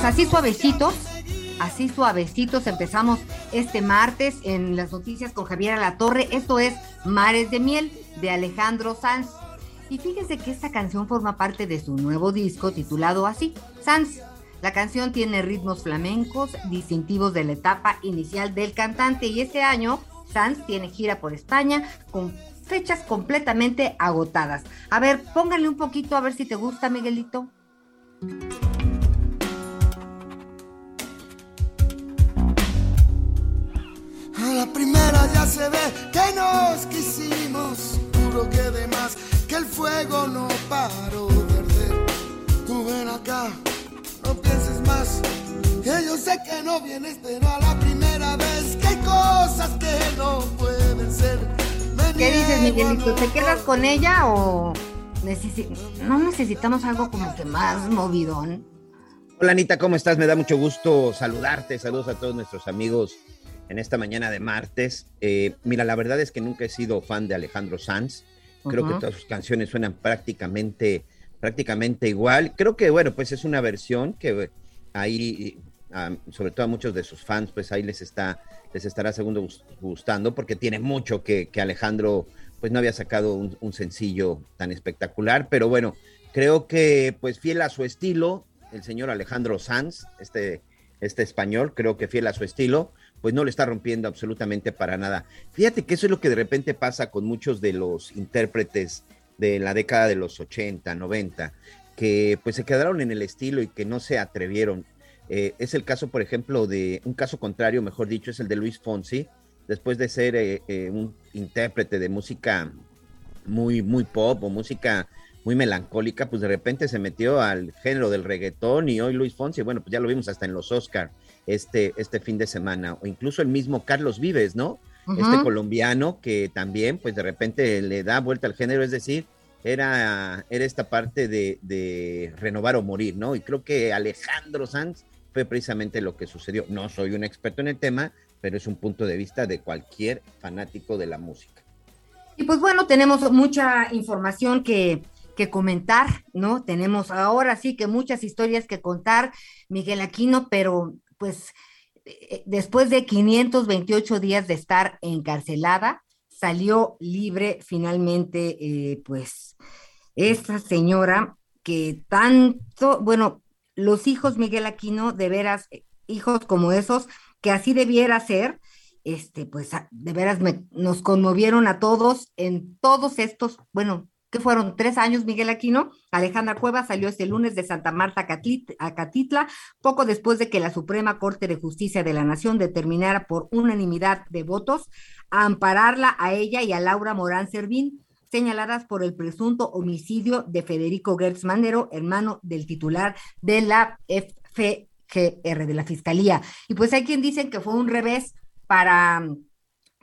Pues así suavecitos, así suavecitos empezamos este martes en las noticias con Javier Alatorre. Esto es Mares de Miel de Alejandro Sanz. Y fíjense que esta canción forma parte de su nuevo disco titulado así, Sanz. La canción tiene ritmos flamencos distintivos de la etapa inicial del cantante y este año Sanz tiene gira por España con fechas completamente agotadas. A ver, pónganle un poquito a ver si te gusta, Miguelito. A la primera ya se ve que nos quisimos, juro que de más, que el fuego no paró de arder. Tú ven acá, no pienses más, que yo sé que no vienes, pero a la primera vez que hay cosas que no pueden ser. Me ¿Qué dices, Miguelito? ¿Te quedas con ella o necesi- no necesitamos algo como que más movidón? Hola Anita, ¿cómo estás? Me da mucho gusto saludarte. Saludos a todos nuestros amigos en esta mañana de martes. Eh, mira, la verdad es que nunca he sido fan de Alejandro Sanz. Creo que todas sus canciones suenan prácticamente, prácticamente igual. Creo que, bueno, pues es una versión que eh, ahí, ah, sobre todo a muchos de sus fans, pues ahí les está, les estará segundo gus- gustando, porque tiene mucho que, que Alejandro, pues no había sacado un, un sencillo tan espectacular. Pero bueno, creo que, pues fiel a su estilo, el señor Alejandro Sanz, este, este español, creo que fiel a su estilo, pues no le está rompiendo absolutamente para nada. Fíjate que eso es lo que de repente pasa con muchos de los intérpretes de la década de los 80, 90, que pues se quedaron en el estilo y que no se atrevieron. Eh, es el caso, por ejemplo, de un caso contrario, mejor dicho, es el de Luis Fonsi, después de ser eh, eh, un intérprete de música muy, muy pop o música muy melancólica, pues de repente se metió al género del reggaetón y hoy Luis Fonsi, bueno, pues ya lo vimos hasta en los Oscar este, este fin de semana, o incluso el mismo Carlos Vives, ¿no? Este colombiano que también, pues de repente le da vuelta al género, es decir, era, era esta parte de, de renovar o morir, ¿no? Y creo que Alejandro Sanz fue precisamente lo que sucedió. No soy un experto en el tema, pero es un punto de vista de cualquier fanático de la música. Y pues bueno, tenemos mucha información que, que comentar, ¿no? Tenemos ahora sí que muchas historias que contar, Miguel Aquino, pero pues eh, después de 528 días de estar encarcelada, salió libre finalmente, eh, pues, esta señora que tanto, bueno, los hijos Miguel Aquino, de veras, eh, hijos como esos, que así debiera ser, este, pues de veras nos conmovieron a todos en todos estos, bueno, que fueron tres años, Miguel Aquino. Alejandra Cueva salió este lunes de Santa Marta a a Catitla, poco después de que la Suprema Corte de Justicia de la Nación determinara por unanimidad de votos ampararla a ella y a Laura Morán Servín, señaladas por el presunto homicidio de Federico Gertz Manero, hermano del titular de la FGR, de la Fiscalía. Y pues hay quien dicen que fue un revés para,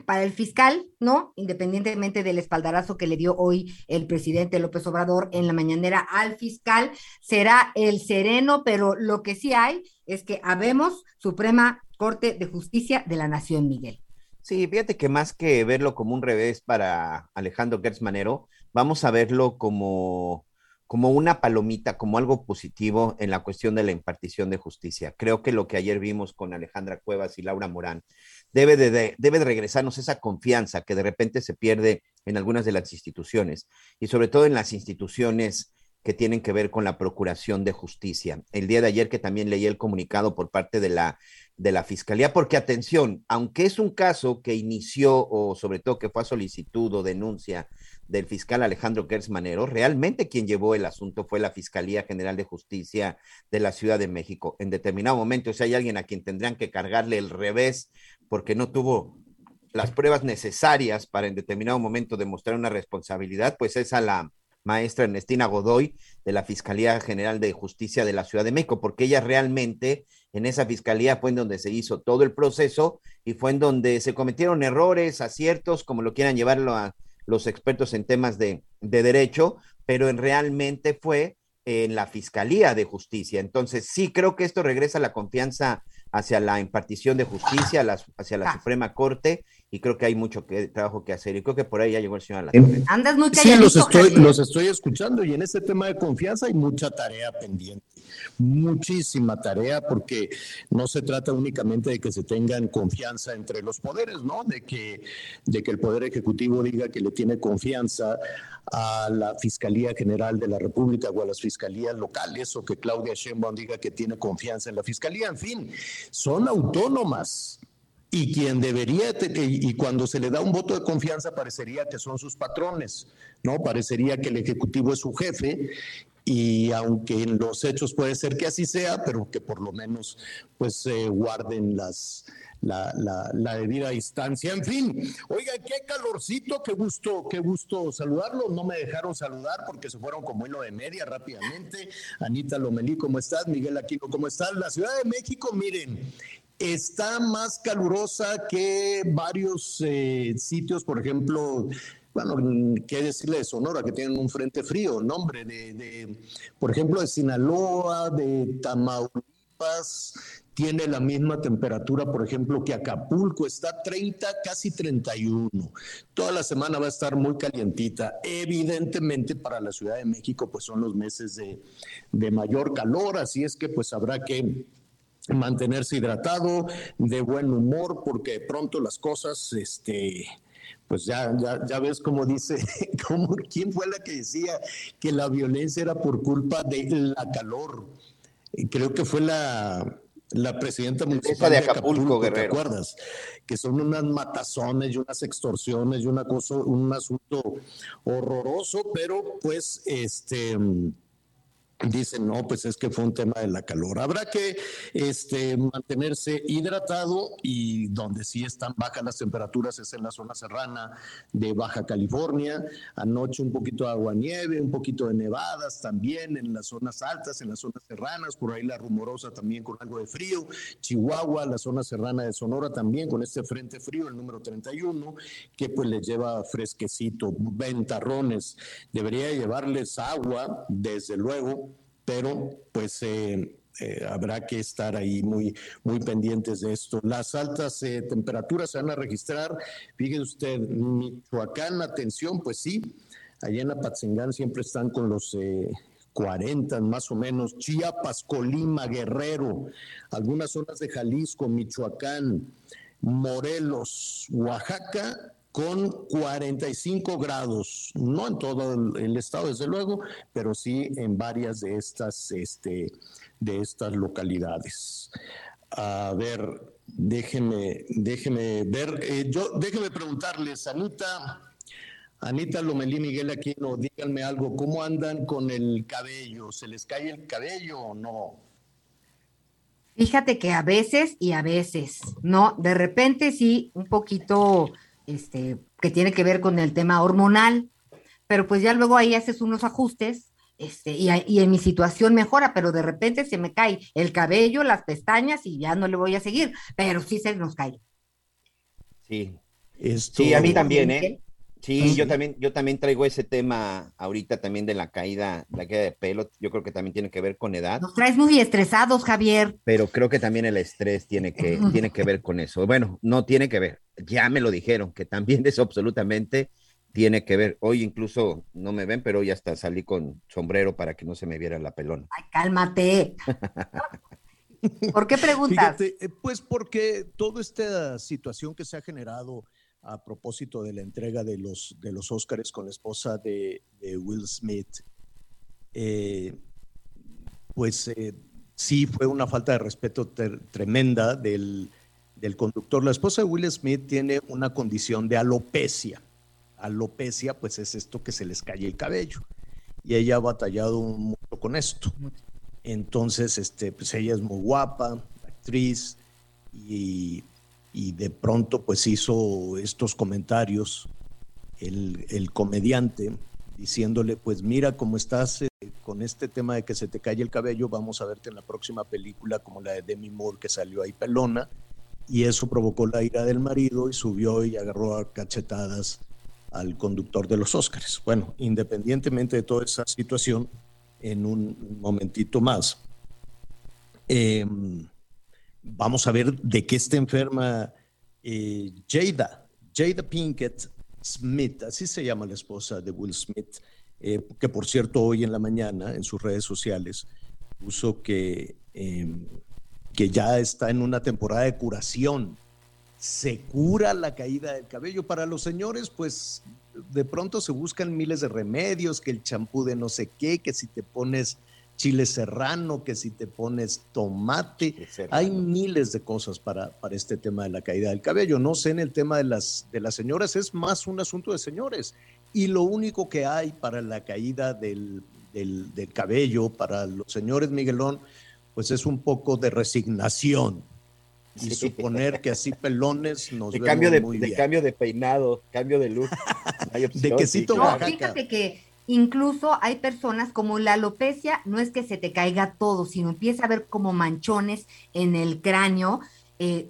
para el fiscal, ¿no? Independientemente del espaldarazo que le dio hoy el presidente López Obrador en la mañanera al fiscal, será el sereno, pero lo que sí hay es que habemos Suprema Corte de Justicia de la Nación, Miguel. Sí, fíjate que más que verlo como un revés para Alejandro Gertz Manero, vamos a verlo como, como una palomita, como algo positivo en la cuestión de la impartición de justicia. Creo que lo que ayer vimos con Alejandra Cuevas y Laura Morán debe de, debe de regresarnos esa confianza que de repente se pierde en algunas de las instituciones y sobre todo en las instituciones que tienen que ver con la procuración de justicia. El día de ayer que también leí el comunicado por parte de la, de la Fiscalía, porque atención, aunque es un caso que inició o sobre todo que fue a solicitud o denuncia del fiscal Alejandro Gertz Manero, realmente quien llevó el asunto fue la Fiscalía General de Justicia de la Ciudad de México. En determinado momento, si hay alguien a quien tendrían que cargarle el revés porque no tuvo las pruebas necesarias para en determinado momento demostrar una responsabilidad, pues es a la maestra Ernestina Godoy de la Fiscalía General de Justicia de la Ciudad de México, porque ella realmente en esa fiscalía fue en donde se hizo todo el proceso y fue en donde se cometieron errores, aciertos, como lo quieran llevarlo a los expertos en temas de, de derecho, pero en realmente fue en la Fiscalía de Justicia. Entonces, sí creo que esto regresa la confianza hacia la impartición de justicia, hacia la Suprema Corte, y creo que hay mucho que, trabajo que hacer. Y creo que por ahí ya llegó el señor Alatorre. Andas muy Sí, los estoy, los estoy escuchando, y en este tema de confianza hay mucha tarea pendiente muchísima tarea porque no se trata únicamente de que se tengan confianza entre los poderes, ¿no? De que, de que el Poder Ejecutivo diga que le tiene confianza a la Fiscalía General de la República o a las fiscalías locales o que Claudia Sheinbaum diga que tiene confianza en la Fiscalía. En fin, son autónomas y quien debería, y cuando se le da un voto de confianza parecería que son sus patrones, ¿no? Parecería que el Ejecutivo es su jefe y aunque en los hechos puede ser que así sea, pero que por lo menos pues guarden las, la, la, debida distancia. En fin, oiga, qué calorcito, qué gusto, qué gusto saludarlo. No me dejaron saludar porque se fueron como hilo de media rápidamente. Anita Lomelí, ¿cómo estás? Miguel Aquino, ¿cómo estás? La Ciudad de México, miren, está más calurosa que varios eh, sitios, por ejemplo, bueno, qué decirle de Sonora, que tienen un frente frío, nombre de, de, por ejemplo, de Sinaloa, de Tamaulipas, tiene la misma temperatura, por ejemplo, que Acapulco, está 30, casi 31. Toda la semana va a estar muy calientita. Evidentemente para la Ciudad de México, pues son los meses de, de mayor calor, así es que pues habrá que mantenerse hidratado, de buen humor, porque pronto las cosas, este, pues ya, ya, ya ves cómo dice, cómo, quién fue la que decía que la violencia era por culpa de la calor. Creo que fue la, la presidenta municipal de Acapulco, ¿te acuerdas? Que son unas matazones y unas extorsiones y una cosa, un asunto horroroso, pero pues este dicen, no, pues es que fue un tema de la calor. Habrá que este, mantenerse hidratado y donde sí están bajas las temperaturas es en la zona serrana de Baja California. Anoche un poquito de agua nieve, un poquito de nevadas también en las zonas altas, en las zonas serranas, por ahí la rumorosa también con algo de frío. Chihuahua, la zona serrana de Sonora también con este frente frío, el número 31, que pues les lleva fresquecito, ventarrones. Debería llevarles agua, desde luego, pero pues eh, eh, habrá que estar ahí muy, muy pendientes de esto. Las altas eh, temperaturas se van a registrar, fíjese usted, Michoacán, atención, pues sí, allá en Apatzingán siempre están con los 40 más o menos, Chiapas, Colima, Guerrero, algunas zonas de Jalisco, Michoacán, Morelos, Oaxaca con 45 grados, no en todo el, estado desde luego, pero sí en varias de estas, este, de estas localidades. A ver, déjeme, déjeme ver, eh, yo, déjeme preguntarles, Anita, Anita Lomelí, Miguel Aquino, díganme algo, ¿cómo andan con el cabello? ¿Se les cae el cabello o no? Fíjate que a veces y a veces, ¿no? De repente sí, un poquito este, que tiene que ver con el tema hormonal, pero pues ya luego ahí haces unos ajustes este, y, y, en mi situación mejora, pero de repente se me cae el cabello, las pestañas y ya no le voy a seguir, pero sí se nos cae. Sí, sí, a mí también, ¿eh? Sí, yo también, yo también traigo ese tema ahorita también de la caída, la caída de pelo. Yo creo que también tiene que ver con edad. Nos traes muy estresados, Javier. Pero creo que también el estrés tiene que, tiene que ver con eso. Bueno, no tiene que ver. Ya me lo dijeron, que también es absolutamente tiene que ver. Hoy incluso no me ven, pero hoy hasta salí con sombrero para que no se me viera la pelona. Ay, cálmate. ¿Por qué preguntas? Fíjate, eh, pues porque toda esta situación que se ha generado a propósito de la entrega de los, de los Óscares con la esposa de, de Will Smith, eh, pues eh, sí fue una falta de respeto tremenda del, del conductor. La esposa de Will Smith tiene una condición de alopecia. Alopecia, pues es esto que se les cae el cabello. Y ella ha batallado mucho con esto. Entonces, este, pues ella es muy guapa, actriz, y, y de pronto pues hizo estos comentarios el, el comediante diciéndole, pues mira cómo estás eh, con este tema de que se te cae el cabello, vamos a verte en la próxima película como la de Demi Moore que salió ahí pelona, y eso provocó la ira del marido y subió y agarró a cachetadas al conductor de los Óscares. Bueno, independientemente de toda esa situación, en un momentito más, em, vamos a ver de qué está enferma eh, Jada, Jada Pinkett Smith, así se llama la esposa de Will Smith, eh, que por cierto hoy en la mañana en sus redes sociales puso que, em, que ya está en una temporada de curación. Se cura la caída del cabello. Para los señores, pues de pronto se buscan miles de remedios, que el champú de no sé qué, que si te pones chile serrano, que si te pones tomate, hay miles de cosas para, para este tema de la caída del cabello. No sé en el tema de las, de las señoras, es más un asunto de señores. Y lo único que hay para la caída del, del, cabello, para los señores Miguelón, pues es un poco de resignación y suponer que así pelones nos de cambio de, muy de cambio de peinado, cambio de look. de quesito no, fíjate que Incluso hay personas como la alopecia, no es que se te caiga todo, sino empieza a ver como manchones en el cráneo. Eh,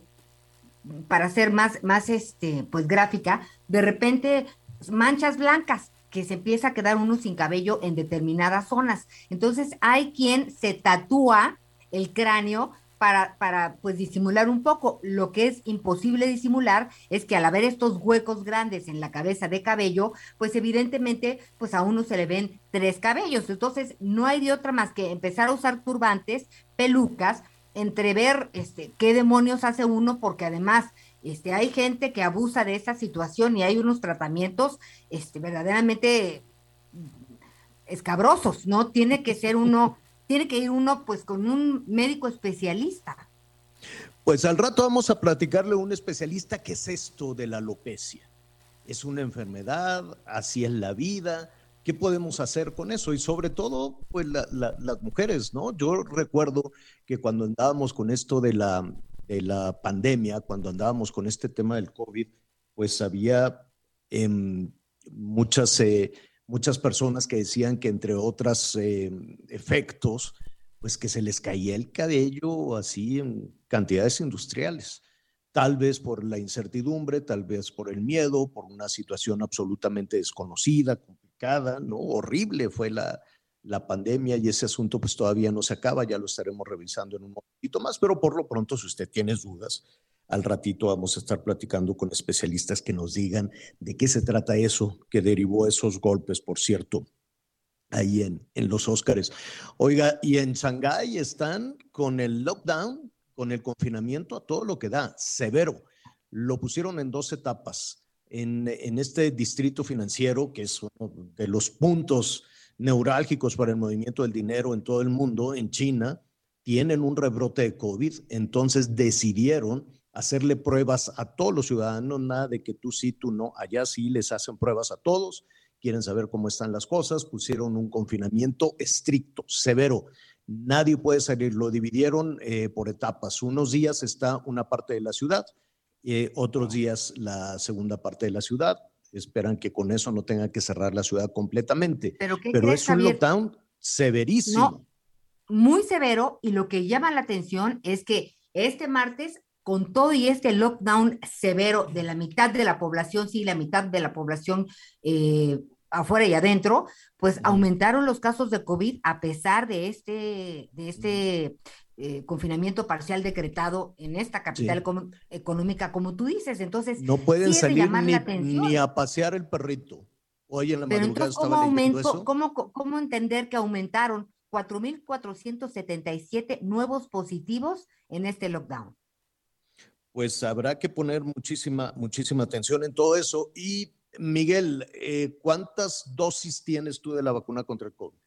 para ser más, más este, pues gráfica, de repente manchas blancas que se empieza a quedar uno sin cabello en determinadas zonas. Entonces hay quien se tatúa el cráneo para, para pues disimular un poco. Lo que es imposible disimular es que al haber estos huecos grandes en la cabeza de cabello, pues evidentemente pues a uno se le ven tres cabellos. Entonces no hay de otra más que empezar a usar turbantes, pelucas, entrever este, qué demonios hace uno, porque además este, hay gente que abusa de esa situación y hay unos tratamientos este, verdaderamente escabrosos, ¿no? Tiene que ser uno tiene que ir uno pues con un médico especialista. Pues al rato vamos a platicarle a un especialista qué es esto de la alopecia. Es una enfermedad, así es la vida, ¿qué podemos hacer con eso? Y sobre todo, pues las mujeres, ¿no? Yo recuerdo que cuando andábamos con esto de la, de la pandemia, cuando andábamos con este tema del COVID, pues había em, muchas... Eh, muchas personas que decían que entre otros eh, efectos, pues que se les caía el cabello así en cantidades industriales. Tal vez por la incertidumbre, tal vez por el miedo, por una situación absolutamente desconocida, complicada, ¿no? Horrible fue la, la pandemia y ese asunto pues todavía no se acaba, ya lo estaremos revisando en un momentito más, pero por lo pronto si usted tiene dudas, al ratito vamos a estar platicando con especialistas que nos digan de qué se trata eso que derivó esos golpes, por cierto, ahí en, en los Óscares. Oiga, y en Shanghái están con el lockdown, con el confinamiento a todo lo que da, severo. Lo pusieron en dos etapas. En, en este distrito financiero, que es uno de los puntos neurálgicos para el movimiento del dinero en todo el mundo, en China, tienen un rebrote de COVID, entonces decidieron hacerle pruebas a todos los ciudadanos, nada de que tú sí, tú no, allá sí les hacen pruebas a todos, quieren saber cómo están las cosas, pusieron un confinamiento estricto, severo, nadie puede salir, lo dividieron eh, por etapas, unos días está una parte de la ciudad, eh, otros días la segunda parte de la ciudad, esperan que con eso no tengan que cerrar la ciudad completamente, pero, pero es un lockdown severísimo. muy severo y lo que llama la atención es que este martes con todo y este lockdown severo de la mitad de la población, sí, la mitad de la población eh, afuera y adentro, pues aumentaron los casos de COVID a pesar de este, de este eh, confinamiento parcial decretado en esta capital económica, como tú dices. Entonces, no pueden salir ni, a pasear el perrito. Hoy en la Pero entonces, ¿cómo, aumento, ¿cómo, ¿cómo entender que aumentaron 4.477 nuevos positivos en este lockdown? Pues habrá que poner muchísima, muchísima atención en todo eso. Y Miguel, eh, ¿cuántas dosis tienes tú de la vacuna contra el COVID?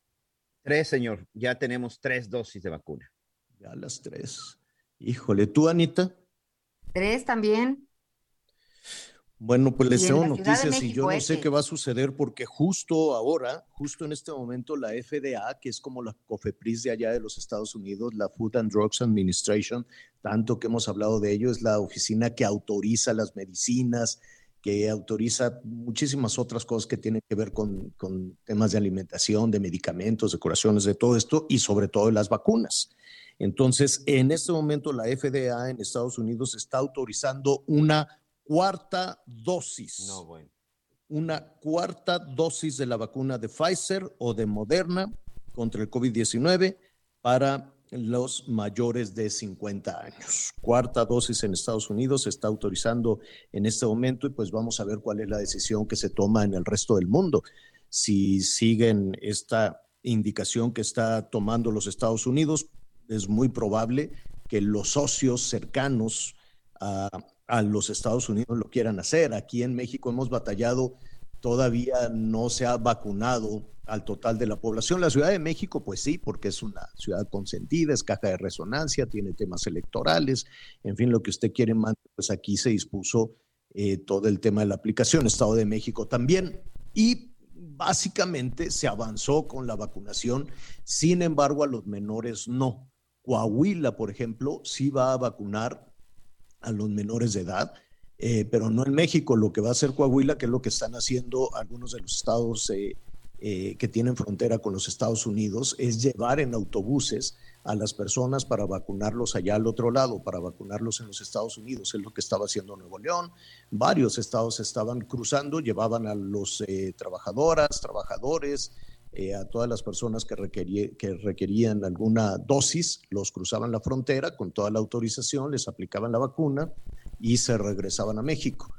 Tres, señor. Ya tenemos tres dosis de vacuna. Ya las tres. Híjole, ¿tú, Anita? Tres también. Bueno, pues les tengo noticias y yo no sé qué va a suceder porque justo ahora, justo en este momento, la FDA, que es como la COFEPRIS de allá de los Estados Unidos, la Food and Drugs Administration, tanto que hemos hablado de ello, es la oficina que autoriza las medicinas, que autoriza muchísimas otras cosas que tienen que ver con, con temas de alimentación, de medicamentos, de curaciones, de todo esto y sobre todo de las vacunas. Entonces, en este momento la FDA en Estados Unidos está autorizando una cuarta dosis. No, bueno. Una cuarta dosis de la vacuna de Pfizer o de Moderna contra el COVID-19 para los mayores de 50 años. Cuarta dosis en Estados Unidos se está autorizando en este momento y pues vamos a ver cuál es la decisión que se toma en el resto del mundo. Si siguen esta indicación que está tomando los Estados Unidos, es muy probable que los socios cercanos a, los Estados Unidos lo quieran hacer. Aquí en México hemos batallado, todavía no se ha vacunado al total de la población. La Ciudad de México, pues sí, porque es una ciudad consentida, es caja de resonancia, tiene temas electorales, en fin, lo que usted quiere, pues aquí se dispuso eh, todo el tema de la aplicación, Estado de México también. Y básicamente se avanzó con la vacunación, sin embargo a los menores no. Coahuila, por ejemplo, sí va a vacunar a los menores de edad, eh, pero no en México. Lo que va a hacer Coahuila, que es lo que están haciendo algunos de los estados eh, eh, que tienen frontera con los Estados Unidos, es llevar en autobuses a las personas para vacunarlos allá al otro lado, para vacunarlos en los Estados Unidos. Es lo que estaba haciendo Nuevo León. Varios estados estaban cruzando, llevaban a los trabajadoras, trabajadores, eh, a todas las personas que, que requerían alguna dosis, los cruzaban la frontera con toda la autorización, les aplicaban la vacuna y se regresaban a México.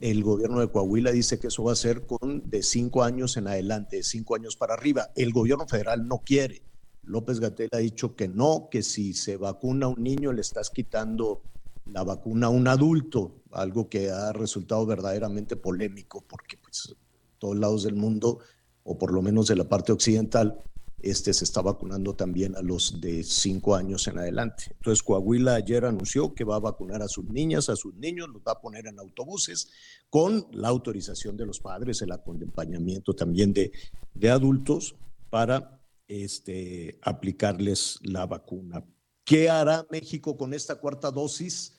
El gobierno de Coahuila dice que eso va a ser con de cinco años en adelante, de cinco años para arriba. El gobierno federal no quiere. López Gatel ha dicho que no, que si se vacuna a un niño le estás quitando la vacuna a un adulto, algo que ha resultado verdaderamente polémico porque pues todos lados del mundo o por lo menos de la parte occidental, este se está vacunando también a los de cinco años en adelante. Entonces, Coahuila ayer anunció que va a vacunar a sus niñas, a sus niños, los va a poner en autobuses con la autorización de los padres, el acompañamiento también de, de adultos para este, aplicarles la vacuna. ¿Qué hará México con esta cuarta dosis?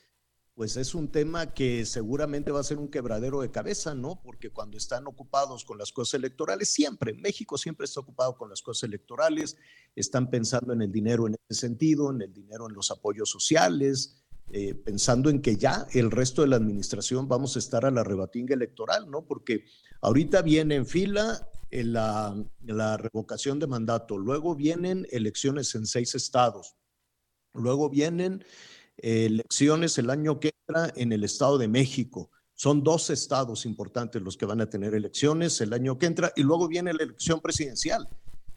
Pues es un tema que seguramente va a ser un quebradero de cabeza, ¿no? Porque cuando están ocupados con las cosas electorales, siempre, México siempre está ocupado con las cosas electorales, están pensando en el dinero en ese sentido, en el dinero en los apoyos sociales, eh, pensando en que ya el resto de la administración vamos a estar a la rebatinga electoral, ¿no? Porque ahorita viene en fila eh, la, la revocación de mandato, luego vienen elecciones en seis estados, luego vienen elecciones el año que entra en el Estado de México. Son dos estados importantes los que van a tener elecciones el año que entra y luego viene la elección presidencial.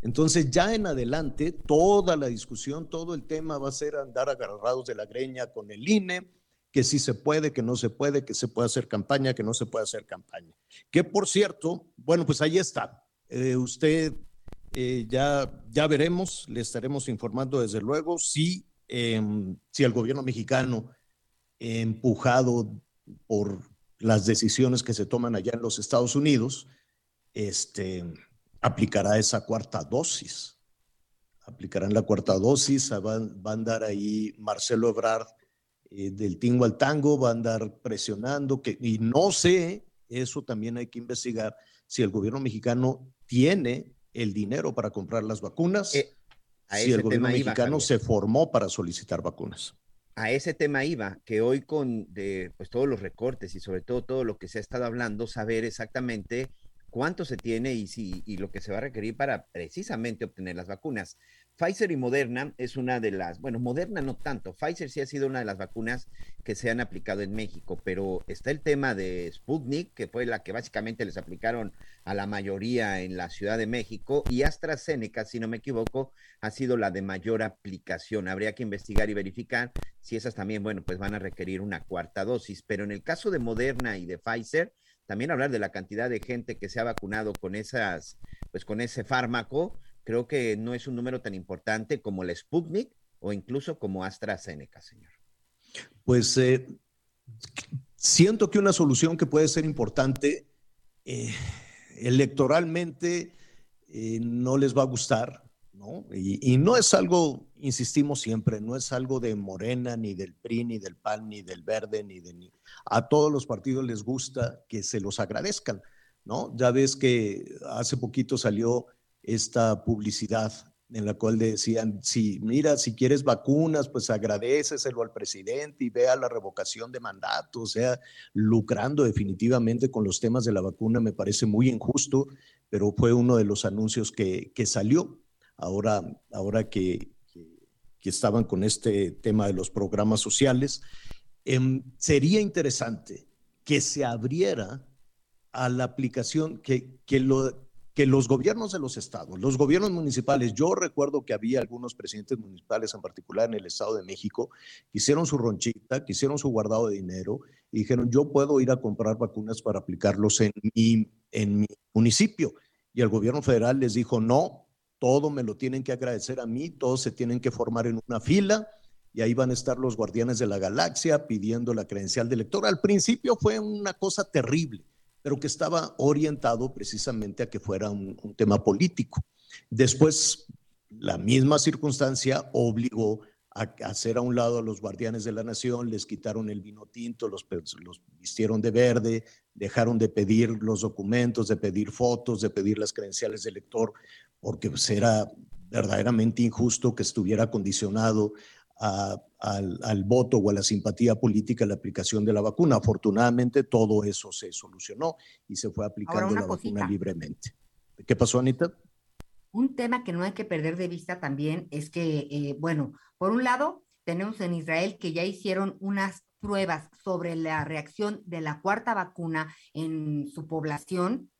Entonces ya en adelante toda la discusión, todo el tema va a ser andar agarrados de la greña con el INE, que sí se puede, que no se puede, que se puede hacer campaña, que no se puede hacer campaña. Que por cierto, bueno, pues ahí está. Eh, usted eh, ya, ya veremos, le estaremos informando desde luego si Em, si el gobierno mexicano, empujado por las decisiones que se toman allá en los Estados Unidos, este, aplicará esa cuarta dosis. Aplicarán la cuarta dosis, va, a andar ahí Marcelo Ebrard eh, del tingo al tango, va a andar presionando, que, y no sé, eso también hay que investigar, si el gobierno mexicano tiene el dinero para comprar las vacunas. Eh, si el gobierno mexicano se formó para solicitar vacunas. A ese tema iba, que hoy con de, pues, todos los recortes y sobre todo todo lo que se ha estado hablando, saber exactamente cuánto se tiene y, si, y lo que se va a requerir para precisamente obtener las vacunas. Pfizer y Moderna es una de las, bueno, Moderna no tanto, Pfizer sí ha sido una de las vacunas que se han aplicado en México, pero está el tema de Sputnik, que fue la que básicamente les aplicaron a la mayoría en la Ciudad de México, y AstraZeneca, si no me equivoco, ha sido la de mayor aplicación. Habría que investigar y verificar si esas también, bueno, pues van a requerir una cuarta dosis, pero en el caso de Moderna y de Pfizer, también hablar de la cantidad de gente que se ha vacunado con esas, pues con ese fármaco, creo que no es un número tan importante como la Sputnik o incluso como AstraZeneca, señor. Pues eh, siento que una solución que puede ser importante eh, electoralmente eh, no les va a gustar, ¿no? Y, y, no es algo, insistimos siempre, no es algo de Morena, ni del PRI, ni del PAN, ni del Verde, ni de... Ni, a todos los partidos les gusta que se los agradezcan, ¿no? Ya ves que hace poquito salió esta publicidad en la cual decían, si mira, si quieres vacunas, pues agradeceselo al presidente y vea la revocación de mandato, o sea, lucrando definitivamente con los temas de la vacuna, me parece muy injusto, pero fue uno de los anuncios que, que salió ahora, ahora que, que, estaban con este tema de los programas sociales. Eh, sería interesante que se abriera a la aplicación, que, que lo que los gobiernos de los estados, los gobiernos municipales, yo recuerdo que había algunos presidentes municipales, en particular en el Estado de México, que hicieron su ronchita, que hicieron su guardado de dinero y dijeron, yo puedo ir a comprar vacunas para aplicarlos en mi, en mi municipio. Y el gobierno federal les dijo, no, todo me lo tienen que agradecer a mí, todos se tienen que formar en una fila y ahí van a estar los guardianes de la galaxia pidiendo la credencial de elector. Al principio fue una cosa terrible pero que estaba orientado precisamente a que fuera un, tema político. Después, la misma circunstancia obligó a hacer a un lado a los guardianes de la nación, les quitaron el vino tinto, los, los, vistieron de verde, dejaron de pedir los documentos, de pedir fotos, de pedir las credenciales de elector, porque pues, era verdaderamente injusto que estuviera condicionado a, al, al, voto o a la simpatía política la aplicación de la vacuna. Afortunadamente todo eso se solucionó y se fue aplicando la cosita. vacuna libremente. ¿Qué pasó, Anita? Un tema que no hay que perder de vista también es que, eh, bueno, por un lado, tenemos en Israel que ya hicieron unas pruebas sobre la reacción de la cuarta vacuna en su población,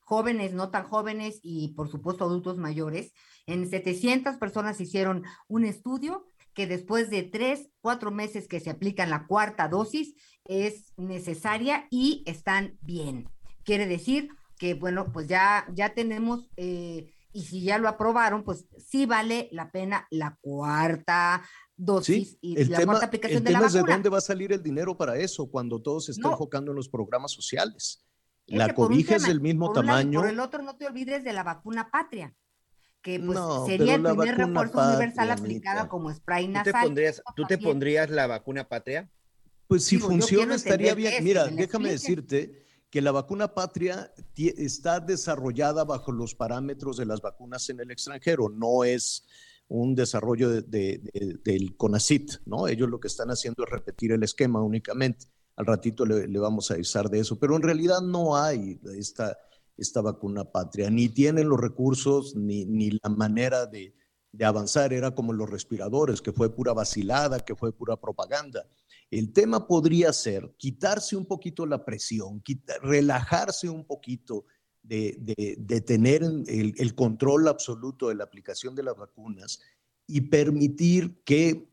jóvenes, no tan jóvenes y por supuesto adultos mayores. En 700 personas hicieron un estudio que después de tres, cuatro meses que se aplican la cuarta dosis es necesaria y están bien. Quiere decir que, bueno, pues ya, ya tenemos, eh, y si ya lo aprobaron, pues sí vale la pena la cuarta dosis sí, y el la tema, cuarta aplicación el de la tema vacuna. es de dónde va a salir el dinero para eso cuando todo se está No. enfocando en los programas sociales. Es La cobija es del mismo por lado tamaño. por el otro, no te olvides de la vacuna patria, que pues No, sería el primer refuerzo universal aplicada Anita. como spray ¿Tú te, nasal. pondrías, ¿Tú te pondrías la vacuna patria? Pues si Digo, funciona estaría bien. Mira, déjame decirte que la vacuna patria está desarrollada bajo los parámetros de las vacunas en el extranjero, no es un desarrollo de- de- de- del CONACIT, ¿no? Ellos lo que están haciendo es repetir el esquema únicamente. Al ratito le, le vamos a avisar de eso, pero en realidad no hay esta, esta vacuna patria, ni tienen los recursos, ni, ni la manera de, de avanzar. Era como los respiradores, que fue pura vacilada, que fue pura propaganda. El tema podría ser quitarse un poquito la presión, quita- relajarse un poquito de, de- tener el control absoluto de la aplicación de las vacunas y permitir que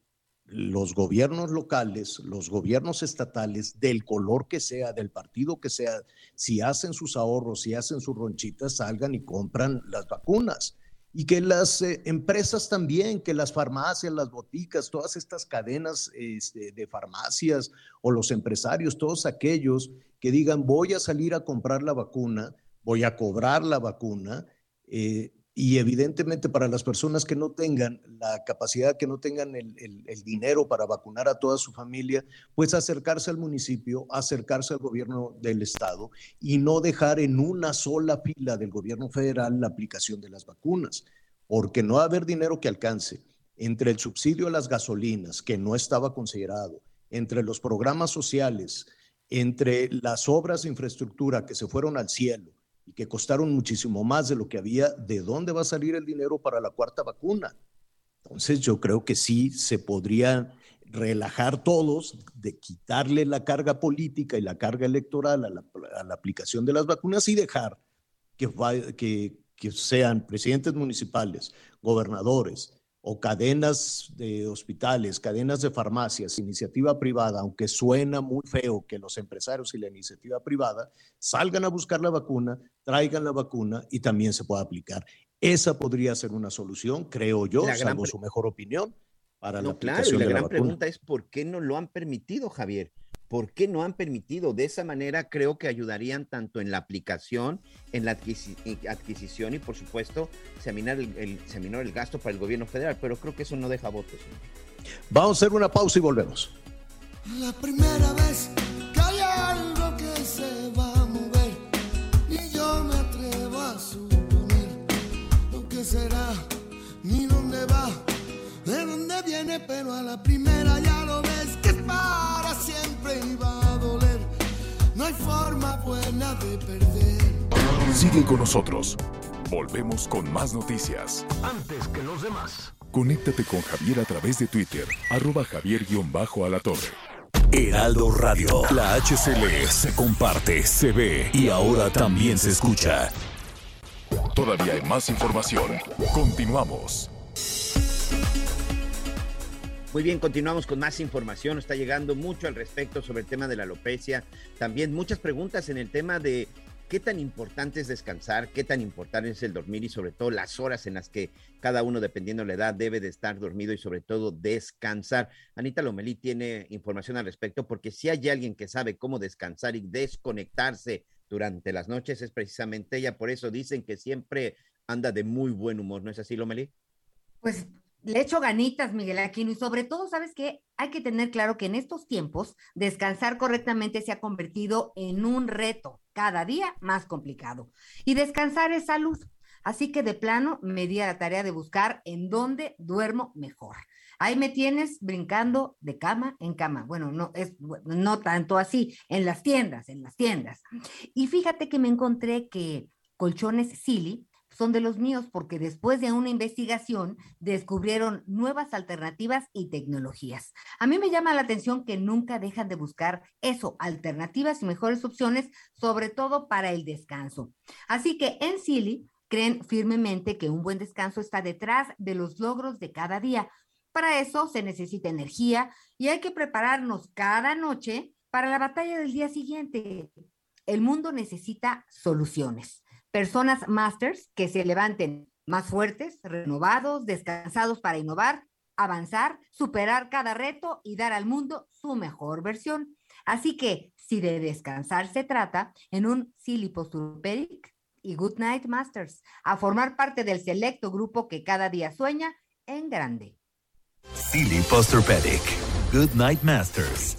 los gobiernos locales, los gobiernos estatales, del color que sea, del partido que sea, si hacen sus ahorros, si hacen sus ronchitas, salgan y compran las vacunas. Y que las eh, empresas también, que las farmacias, las boticas, todas estas cadenas este, de farmacias o los empresarios, todos aquellos que digan voy a salir a comprar la vacuna, voy a cobrar la vacuna, eh, y evidentemente para las personas que no tengan la capacidad, que no tengan el, dinero para vacunar a toda su familia, pues acercarse al municipio, acercarse al gobierno del estado y no dejar en una sola fila del gobierno federal la aplicación de las vacunas, porque no va a haber dinero que alcance entre el subsidio a las gasolinas, que no estaba considerado, entre los programas sociales, entre las obras de infraestructura que se fueron al cielo, y que costaron muchísimo más de lo que había, ¿de dónde va a salir el dinero para la cuarta vacuna? Entonces yo creo que sí se podría relajar todos, de quitarle la carga política y la carga electoral a la, aplicación de las vacunas y dejar que, que, que sean presidentes municipales, gobernadores, o cadenas de hospitales, cadenas de farmacias, iniciativa privada, aunque suena muy feo que los empresarios y la iniciativa privada salgan a buscar la vacuna, traigan la vacuna y también se pueda aplicar. Esa podría ser una solución, creo yo, salvo su mejor opinión, para la aplicación la de la gran pregunta es ¿por qué no lo han permitido, Javier? ¿Por qué no han permitido? De esa manera creo que ayudarían tanto en la aplicación, en la adquisición y por supuesto se el, el, el gasto para el gobierno federal, pero creo que eso no deja votos. Vamos a hacer una pausa y volvemos. La primera vez que hay algo que se va a mover y yo me atrevo a suponer lo que será ni dónde va, de dónde viene, pero a la primera ya lo ves que para siempre iba a doler. No hay forma buena de perder. Sigue con nosotros. Volvemos con más noticias. Antes que los demás. Conéctate con Javier a través de Twitter, arroba javier-alatorre. Heraldo Radio, la HCL se comparte, se ve y ahora también se escucha. Todavía hay más información. Continuamos. Muy bien, continuamos con más información. Está llegando mucho al respecto sobre el tema de la alopecia. También muchas preguntas en el tema de qué tan importante es descansar, qué tan importante es el dormir y sobre todo las horas en las que cada uno, dependiendo de la edad, debe de estar dormido y sobre todo descansar. Anita Lomelí tiene información al respecto porque si hay alguien que sabe cómo descansar y desconectarse durante las noches es precisamente ella. Por eso dicen que siempre anda de muy buen humor. ¿No es así, Lomelí? Pues le echo ganitas, Miguel Aquino, y sobre todo, ¿sabes qué? Hay que tener claro que en estos tiempos descansar correctamente se ha convertido en un reto cada día más complicado. Y descansar es salud. Así que de plano me di a la tarea de buscar en dónde duermo mejor. Ahí me tienes brincando de cama en cama. Bueno, no es no tanto así, en las tiendas, en las tiendas. Y fíjate que me encontré que colchones Silly son de los míos porque después de una investigación descubrieron nuevas alternativas y tecnologías. A mí me llama la atención que nunca dejan de buscar eso, alternativas y mejores opciones, sobre todo para el descanso. Así que en Silly creen firmemente que un buen descanso está detrás de los logros de cada día. Para eso se necesita energía y hay que prepararnos cada noche para la batalla del día siguiente. El mundo necesita soluciones personas masters que se levanten más fuertes, renovados, descansados para innovar, avanzar, superar cada reto y dar al mundo su mejor versión. Así que, si de descansar se trata, en un Silly Posturpedic y Good Night Masters, a formar parte del selecto grupo que cada día sueña en grande. Silly Posturpedic, Good Night Masters.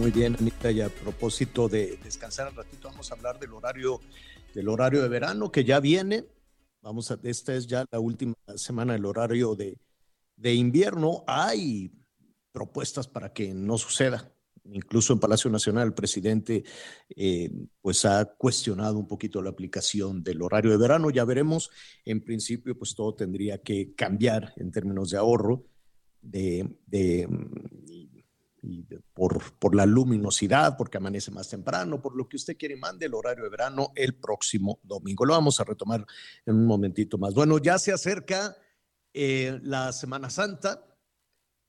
Muy bien, Anita, y a propósito de descansar un ratito, vamos a hablar del horario, del horario de verano que ya viene. Vamos a, esta es ya la última semana del horario de, de invierno. Hay propuestas para que no suceda. Incluso en Palacio Nacional el presidente eh, pues ha cuestionado un poquito la aplicación del horario de verano. Ya veremos. En principio pues todo tendría que cambiar en términos de ahorro de, de por, por la luminosidad, porque amanece más temprano, por lo que usted quiere, mande el horario de verano el próximo domingo. Lo vamos a retomar en un momentito más. Bueno, ya se acerca eh, la Semana Santa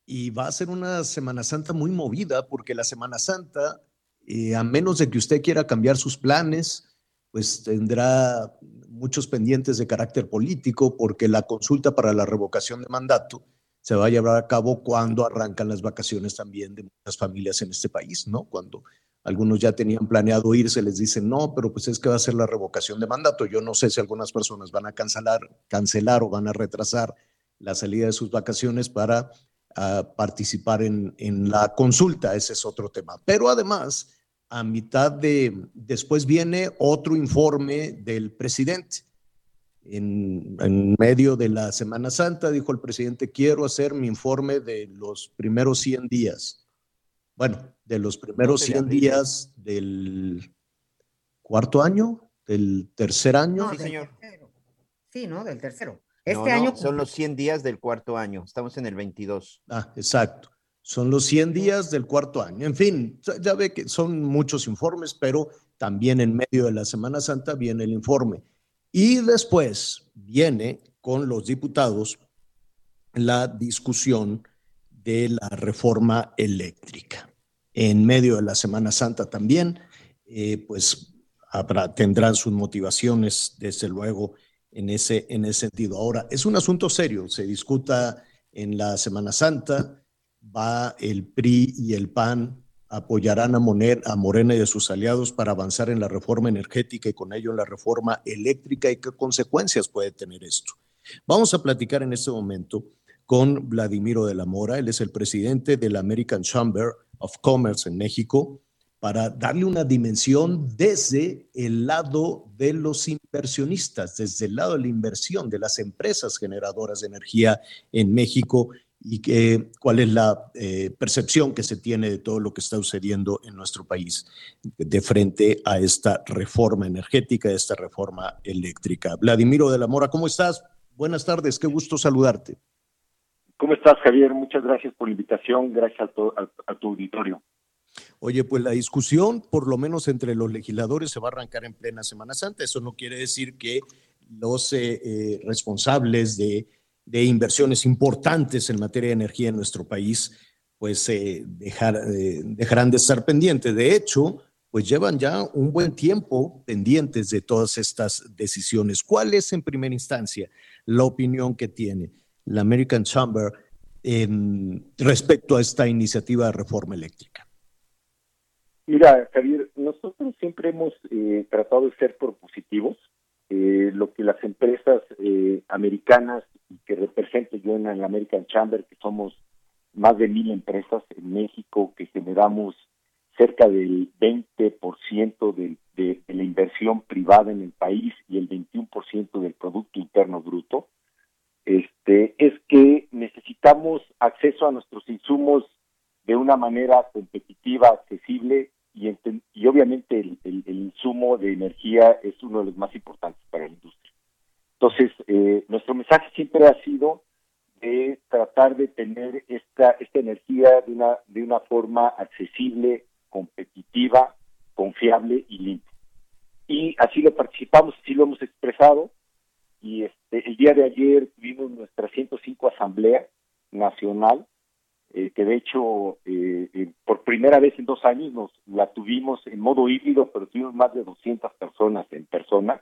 y va a ser una Semana Santa muy movida, porque la Semana Santa, eh, a menos de que usted quiera cambiar sus planes, pues tendrá muchos pendientes de carácter político, porque la consulta para la revocación de mandato se va a llevar a cabo cuando arrancan las vacaciones también de muchas familias en este país, ¿no? Cuando algunos ya tenían planeado irse, les dicen, no, pero pues es que va a ser la revocación de mandato. Yo no sé si algunas personas van a cancelar, cancelar o van a retrasar la salida de sus vacaciones para ah, participar en, en la consulta. Ese es otro tema. Pero además, a mitad de, después viene otro informe del presidente en, medio de la Semana Santa, dijo el presidente, quiero hacer mi informe de los primeros 100 días. Bueno, de los primeros 100 días del cuarto año, del tercer año. Sí, señor. Sí, ¿no? Del tercero. No, Este no, año son los 100 días del cuarto año. Estamos en el 22. Ah, exacto. Son los 100 días del cuarto año. En fin, ya ve que son muchos informes, pero también en medio de la Semana Santa viene el informe. Y después viene con los diputados la discusión de la reforma eléctrica. En medio de la Semana Santa también, eh, pues tendrán sus motivaciones, desde luego, en ese, en ese sentido. Ahora, es un asunto serio, se discuta en la Semana Santa, va el PRI y el PAN apoyarán a, Moner, a Morena y a sus aliados para avanzar en la reforma energética y con ello en la reforma eléctrica y qué consecuencias puede tener esto. Vamos a platicar en este momento con Vladimiro de la Mora, él es el presidente de la American Chamber of Commerce en México, para darle una dimensión desde el lado de los inversionistas, desde el lado de la inversión de las empresas generadoras de energía en México y que, cuál es la eh, percepción que se tiene de todo lo que está sucediendo en nuestro país de frente a esta reforma energética, esta reforma eléctrica. Vladimiro de la Mora, ¿cómo estás? Buenas tardes, qué gusto saludarte. ¿Cómo estás, Javier? Muchas gracias por la invitación, gracias a tu, a, a tu auditorio. Oye, pues la discusión, por lo menos entre los legisladores, se va a arrancar en plena Semana Santa. Eso no quiere decir que los eh, eh, responsables de, de, inversiones importantes en materia de energía en nuestro país, pues eh, dejar, dejarán de estar pendientes. De hecho, pues llevan ya un buen tiempo pendientes de todas estas decisiones. ¿Cuál es en primera instancia la opinión que tiene la American Chamber respecto a esta iniciativa de reforma eléctrica? Mira, Javier, nosotros siempre hemos eh, tratado de ser propositivos. Eh, lo que las empresas eh, americanas que represento yo en la American Chamber, que somos más de mil empresas en México, que generamos cerca del 20% de, de, de la inversión privada en el país y el 21% del Producto Interno Bruto, este, es que necesitamos acceso a nuestros insumos de una manera competitiva, accesible y, obviamente el, el, el, insumo de energía es uno de los más importantes. Entonces, eh, nuestro mensaje siempre ha sido de tratar de tener esta, esta energía de una, de una forma accesible, competitiva, confiable y limpia. Y así lo participamos, así lo hemos expresado. Y este, el día de ayer tuvimos nuestra 105 Asamblea Nacional, eh, que de hecho eh, eh, por primera vez en dos años nos la tuvimos en modo híbrido, pero tuvimos más de 200 personas en persona,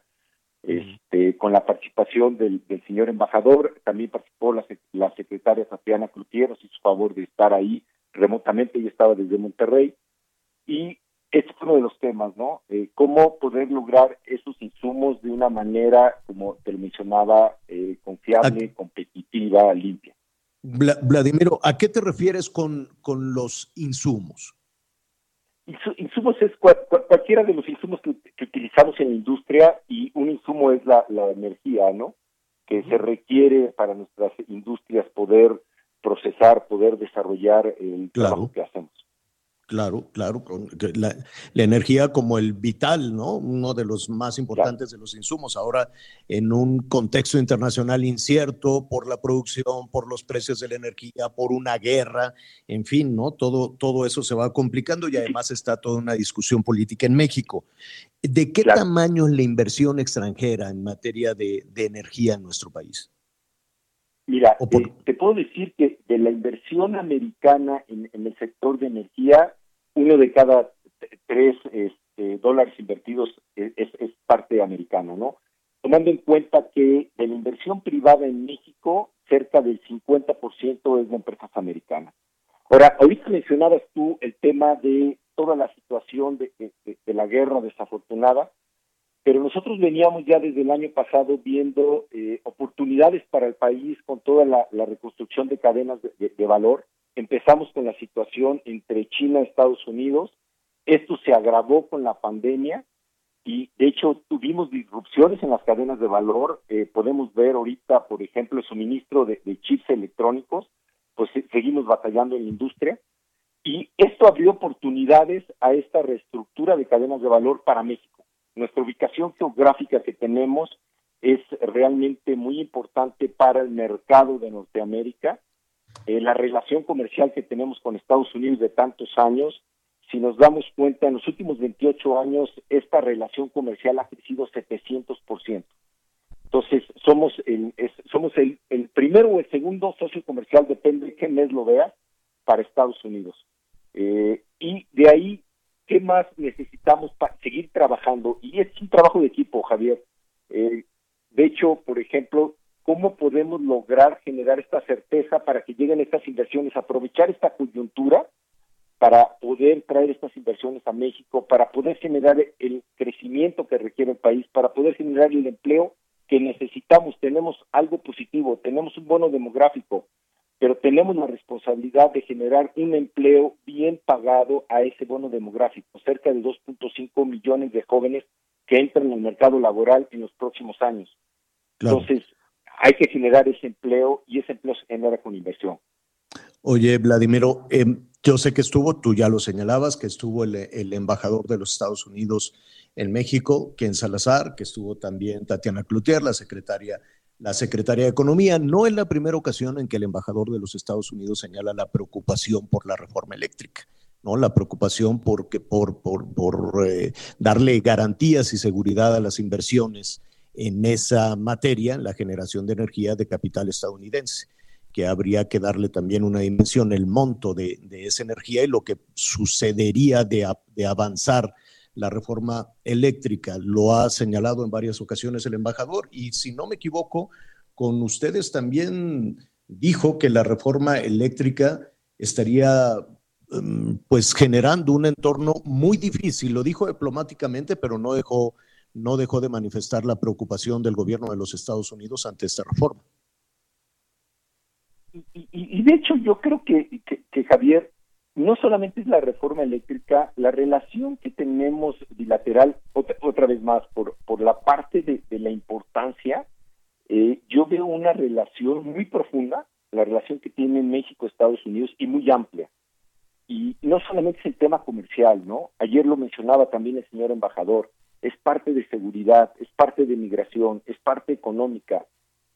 este, con la participación del, del señor embajador, también participó la, la secretaria Tatiana Clutieros, hizo favor de estar ahí remotamente, ella estaba desde Monterrey, y este es uno de los temas, ¿no? Eh, cómo poder lograr esos insumos de una manera, como te lo mencionaba, eh, confiable, Aquí. competitiva, limpia. Vladimiro, ¿a qué te refieres con, con los insumos? Insumos es cual, cual, cualquiera de los insumos que, que, utilizamos en la industria y un insumo es la, la energía, ¿no? Que uh -huh. se requiere para nuestras industrias poder procesar, poder desarrollar el claro. trabajo que hacemos. Claro, claro, la, la, energía como el vital, ¿no? Uno de los más importantes de los insumos. Ahora, en un contexto internacional incierto por la producción, por los precios de la energía, por una guerra, en fin, ¿no? Todo, todo eso se va complicando y además está toda una discusión política en México. ¿De qué claro. tamaño es la inversión extranjera en materia de, de energía en nuestro país? Mira, por... eh, te puedo decir que de la inversión americana en, en el sector de energía, uno de cada tres este, dólares invertidos es, es, parte americano, ¿no? Tomando en cuenta que de la inversión privada en México, cerca del 50% es de empresas americanas. Ahora, ahorita mencionabas tú el tema de toda la situación de, la guerra desafortunada, pero nosotros veníamos ya desde el año pasado viendo eh, oportunidades para el país con toda la, reconstrucción de cadenas de, de, de, valor. Empezamos con la situación entre China y Estados Unidos. Esto se agravó con la pandemia y de hecho tuvimos disrupciones en las cadenas de valor. Eh, podemos ver ahorita, por ejemplo, el suministro de, de chips electrónicos, pues seguimos batallando en la industria. Y esto abrió oportunidades a esta reestructura de cadenas de valor para México nuestra ubicación geográfica que tenemos es realmente muy importante para el mercado de Norteamérica. Eh, la relación comercial que tenemos con Estados Unidos de tantos años, si nos damos cuenta, en los últimos 28 años esta relación comercial ha crecido 700%. Entonces, somos el, somos el, el, primero o el segundo socio comercial, depende de qué mes lo vea, para Estados Unidos. Eh, y de ahí, ¿qué más necesitamos para seguir trabajando? Y es un trabajo de equipo, Javier. Eh, de hecho, por ejemplo, ¿cómo podemos lograr generar esta certeza para que lleguen estas inversiones, aprovechar esta coyuntura para poder traer estas inversiones a México, para poder generar el crecimiento que requiere el país, para poder generar el empleo que necesitamos? Tenemos algo positivo, tenemos un bono demográfico, pero tenemos la responsabilidad de generar un empleo bien pagado a ese bono demográfico, cerca de 2.5 millones de jóvenes que entran al mercado laboral en los próximos años. Entonces, hay que generar ese empleo y ese empleo se genera con inversión. Oye, Vladimiro, em, yo sé que estuvo, tú ya lo señalabas, que estuvo el, embajador de los Estados Unidos en México, Ken Salazar, que estuvo también Tatiana Cloutier, la secretaria, la secretaria de Economía. No es la primera ocasión en que el embajador de los Estados Unidos señala la preocupación por la reforma eléctrica. ¿no? La preocupación por, por, por, por eh, darle garantías y seguridad a las inversiones en esa materia, la generación de energía de capital estadounidense, que habría que darle también una dimensión, el monto de, esa energía y lo que sucedería de, de avanzar la reforma eléctrica. Lo ha señalado en varias ocasiones el embajador y si no me equivoco, con ustedes también dijo que la reforma eléctrica estaría Em, pues generando un entorno muy difícil. Lo dijo diplomáticamente, pero no dejó, no dejó de manifestar la preocupación del gobierno de los Estados Unidos ante esta reforma. Y, de hecho yo creo que, que, Javier, no solamente es la reforma eléctrica, la relación que tenemos bilateral, otra, vez más, por, por la parte de, la importancia, eh, yo veo una relación muy profunda, la relación que tiene México, Estados Unidos, y muy amplia. Y no solamente es el tema comercial, ¿no? Ayer lo mencionaba también el señor embajador, es parte de seguridad, es parte de migración, es parte económica.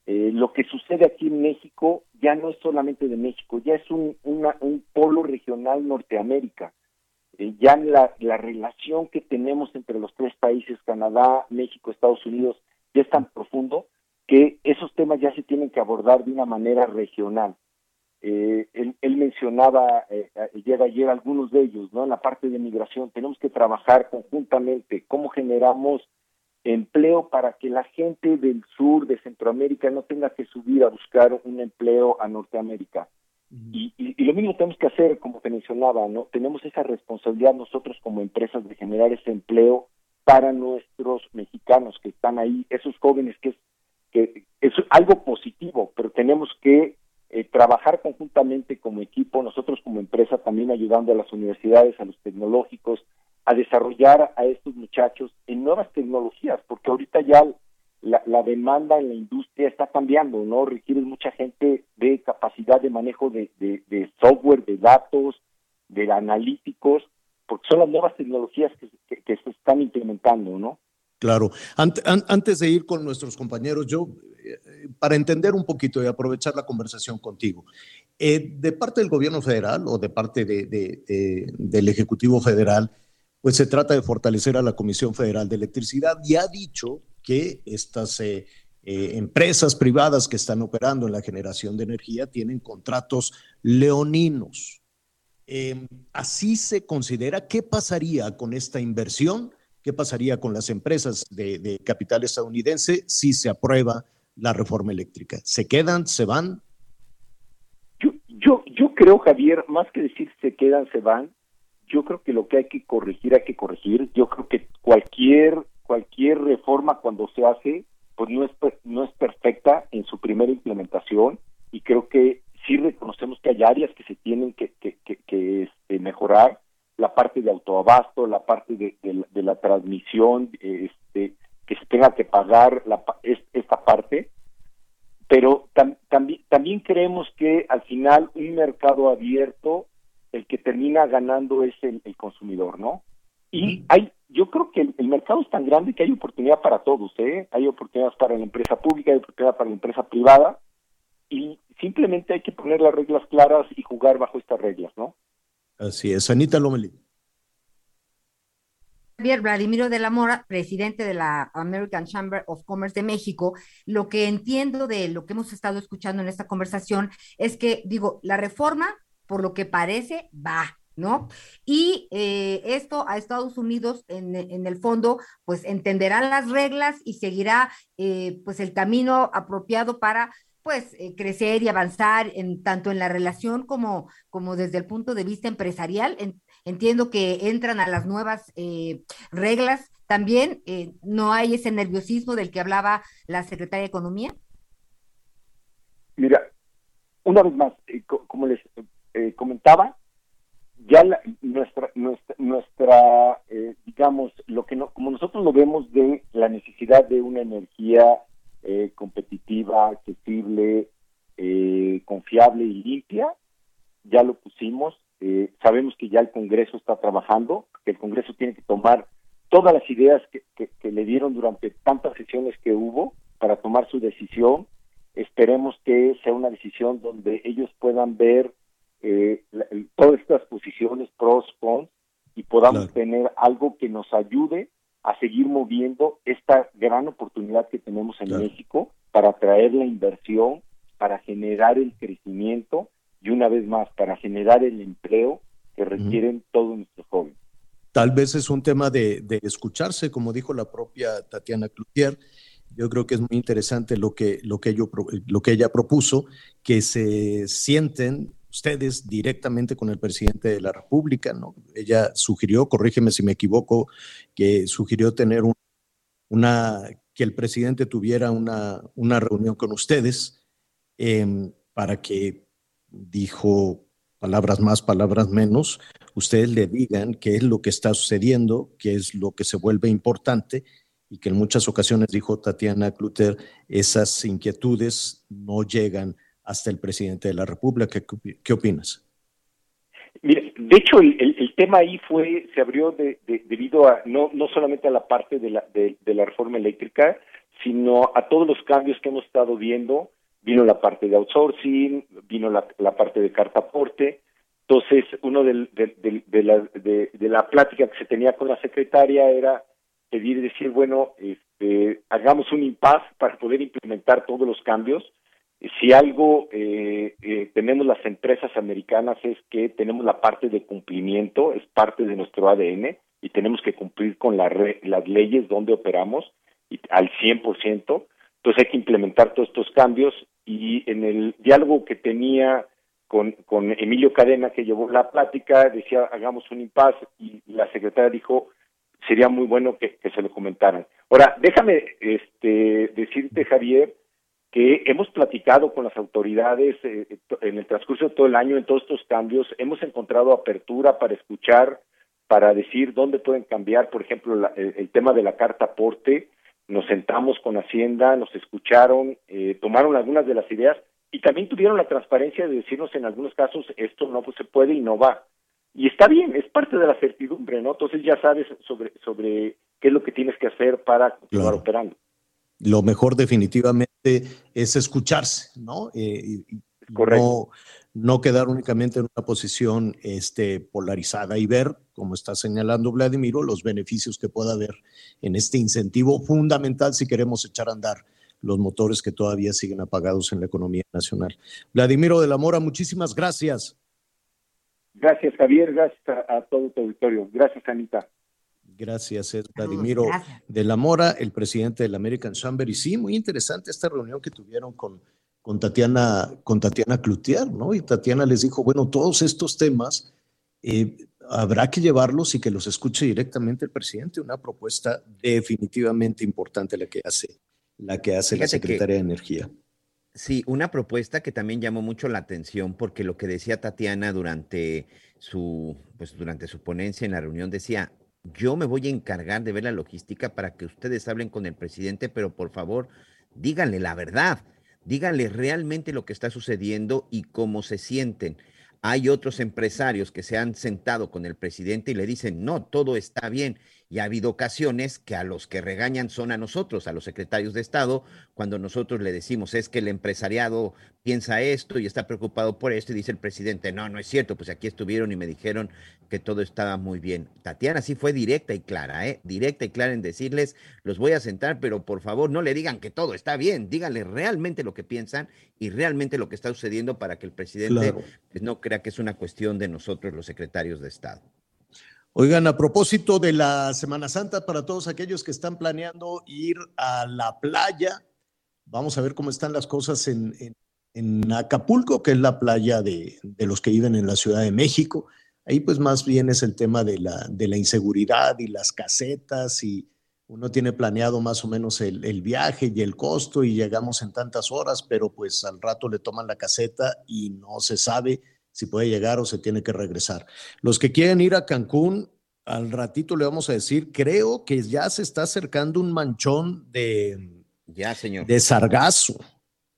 Eh, lo que sucede aquí en México ya no es solamente de México, ya es un, un polo regional Norteamérica. Eh, ya la, la relación que tenemos entre los tres países, Canadá, México, Estados Unidos, ya es tan profundo que esos temas ya se tienen que abordar de una manera regional. Eh, él, mencionaba eh, ayer, ayer algunos de ellos, ¿no? En la parte de migración tenemos que trabajar conjuntamente cómo generamos empleo para que la gente del sur de Centroamérica no tenga que subir a buscar un empleo a Norteamérica. y, y, lo mismo tenemos que hacer, como te mencionaba, ¿no? Tenemos esa responsabilidad nosotros como empresas de generar ese empleo para nuestros mexicanos que están ahí, esos jóvenes que es, que es algo positivo, pero tenemos que eh, trabajar conjuntamente como equipo, nosotros como empresa también ayudando a las universidades, a los tecnológicos, a desarrollar a estos muchachos en nuevas tecnologías, porque ahorita ya la, demanda en la industria está cambiando, ¿no? Requiere mucha gente de capacidad de manejo de, software, de datos, de analíticos, porque son las nuevas tecnologías que, se están implementando, ¿no? Claro. antes de ir con nuestros compañeros, yo para entender un poquito y aprovechar la conversación contigo, eh, de parte del gobierno federal o de parte del Ejecutivo Federal, pues se trata de fortalecer a la Comisión Federal de Electricidad y ha dicho que estas eh, eh, empresas privadas que están operando en la generación de energía tienen contratos leoninos. Em, así se considera, ¿qué pasaría con esta inversión? ¿Qué pasaría con las empresas de, capital estadounidense si se aprueba la reforma eléctrica? ¿Se quedan, se van? Yo, yo, yo creo, Javier, más que decir se quedan, se van, yo creo que lo que hay que corregir, hay que corregir. Yo creo que cualquier, cualquier reforma cuando se hace, pues no es, no es perfecta en su primera implementación y creo que sí reconocemos que hay áreas que se tienen que, que, que, este, mejorar, la parte de autoabasto, la parte de, de la transmisión, este, que se tenga que pagar la, esta parte, pero también, también creemos que al final un mercado abierto, el que termina ganando es el, consumidor, ¿no? Y hay, yo creo que el, mercado es tan grande que hay oportunidad para todos, ¿eh? Hay oportunidades para la empresa pública, hay oportunidad para la empresa privada, y simplemente hay que poner las reglas claras y jugar bajo estas reglas, ¿no? Así es. Anita. Javier Vladimiro de la Mora, presidente de la American Chamber of Commerce de México, lo que entiendo de lo que hemos estado escuchando en esta conversación es que, digo, la reforma, por lo que parece, va, ¿no? Y eh, esto a Estados Unidos, en, el fondo, pues entenderá las reglas y seguirá, eh, pues, el camino apropiado para pues eh, crecer y avanzar en tanto en la relación como, como desde el punto de vista empresarial. entiendo que entran a las nuevas eh, reglas. También eh, no hay ese nerviosismo del que hablaba la secretaria de Economía. Mira, una vez más, como les comentaba, ya nuestra, nuestra, nuestra digamos, lo que no, como nosotros lo vemos de la necesidad de una energía eh, competitiva, accesible, eh, confiable y limpia. Ya lo pusimos. Eh, sabemos que ya el Congreso está trabajando, que el Congreso tiene que tomar todas las ideas que, le dieron durante tantas sesiones que hubo para tomar su decisión. Esperemos que sea una decisión donde ellos puedan ver todas estas posiciones, pros, cons, y podamos tener algo que nos ayude a seguir moviendo esta gran oportunidad que tenemos en México para atraer la inversión, para generar el crecimiento y una vez más para generar el empleo que requieren todos nuestros jóvenes. Tal vez es un tema de, de, escucharse, como dijo la propia Tatiana Cloutier. Yo creo que es muy interesante lo que, lo que, ello, lo que ella propuso, que se sienten ustedes directamente con el presidente de la República, ¿no? Ella sugirió, corrígeme si me equivoco, que sugirió tener una, que el presidente tuviera una, una reunión con ustedes em, para que, dijo palabras más, palabras menos, ustedes le digan qué es lo que está sucediendo, qué es lo que se vuelve importante y que en muchas ocasiones, dijo Tatiana Cluter, esas inquietudes no llegan hasta el presidente de la República. ¿Qué, opinas? Mire, de hecho, el, tema ahí fue, se abrió de, debido a, no, no solamente a la parte de la, de, la reforma eléctrica, sino a todos los cambios que hemos estado viendo. Vino la parte de outsourcing, vino la, la parte de carta aporte. Entonces, uno de, la, de, la plática que se tenía con la secretaria era pedir, decir, bueno, este, hagamos un impasse para poder implementar todos los cambios si algo eh, eh, tenemos las empresas americanas es que tenemos la parte de cumplimiento, es parte de nuestro ADN y tenemos que cumplir con las leyes donde operamos y, al 100%. Entonces hay que implementar todos estos cambios y en el diálogo que tenía con, con Emilio Cadena que llevó la plática, decía hagamos un impasse y la secretaria dijo sería muy bueno que, que se lo comentaran. Ahora, déjame este, decirte, Javier, que hemos platicado con las autoridades eh, en el transcurso de todo el año en todos estos cambios, hemos encontrado apertura para escuchar, para decir dónde pueden cambiar, por ejemplo, el, tema de la carta aporte, nos sentamos con Hacienda, nos escucharon, eh, tomaron algunas de las ideas y también tuvieron la transparencia de decirnos en algunos casos esto no se puede y no va. Y está bien, es parte de la certidumbre, ¿no? Entonces ya sabes sobre, sobre qué es lo que tienes que hacer para continuar operando lo mejor definitivamente es escucharse, ¿no? Eh, no, no, quedar únicamente en una posición este, polarizada y ver, como está señalando Vladimiro, los beneficios que pueda haber en este incentivo fundamental si queremos echar a andar los motores que todavía siguen apagados en la economía nacional. Vladimiro de la Mora, muchísimas gracias. Gracias, Javier. Gracias a, a todo tu auditorio. Gracias, Anita. Gracias, es Vladimiro de la Mora, el presidente del American Chamber. Y sí, muy interesante esta reunión que tuvieron con, con, Tatiana, con Tatiana Cloutier, ¿no? Y Tatiana les dijo, bueno, todos estos temas eh, habrá que llevarlos y que los escuche directamente el presidente. Una propuesta definitivamente importante la que hace, la, que hace la secretaria de Energía. Sí, una propuesta que también llamó mucho la atención porque lo que decía Tatiana durante su, pues durante su ponencia en la reunión decía, yo me voy a encargar de ver la logística para que ustedes hablen con el presidente, pero por favor, díganle la verdad, díganle realmente lo que está sucediendo y cómo se sienten. hay otros empresarios que se han sentado con el presidente y le dicen, no, todo está bien. Y ha habido ocasiones que a los que regañan son a nosotros, a los secretarios de Estado, cuando nosotros le decimos, es que el empresariado piensa esto y está preocupado por esto, y dice el presidente, no, no es cierto, pues aquí estuvieron y me dijeron que todo estaba muy bien. Tatiana sí fue directa y clara, ¿eh? Directa y clara en decirles, los voy a sentar, pero por favor no le digan que todo está bien, díganle realmente lo que piensan y realmente lo que está sucediendo para que el presidente pues, no crea que es una cuestión de nosotros, los secretarios de Estado. Oigan, a propósito de la Semana Santa, para todos aquellos que están planeando ir a la playa, vamos a ver cómo están las cosas en, Acapulco, que es la playa de, los que viven en la Ciudad de México. Ahí pues más bien es el tema de la, de la inseguridad y las casetas y uno tiene planeado más o menos el, el, viaje y el costo y llegamos en tantas horas, pero pues al rato le toman la caseta y no se sabe si puede llegar o se tiene que regresar. Los que quieren ir a Cancún, al ratito le vamos a decir, creo que ya se está acercando un manchón de, ya, señor. de sargazo.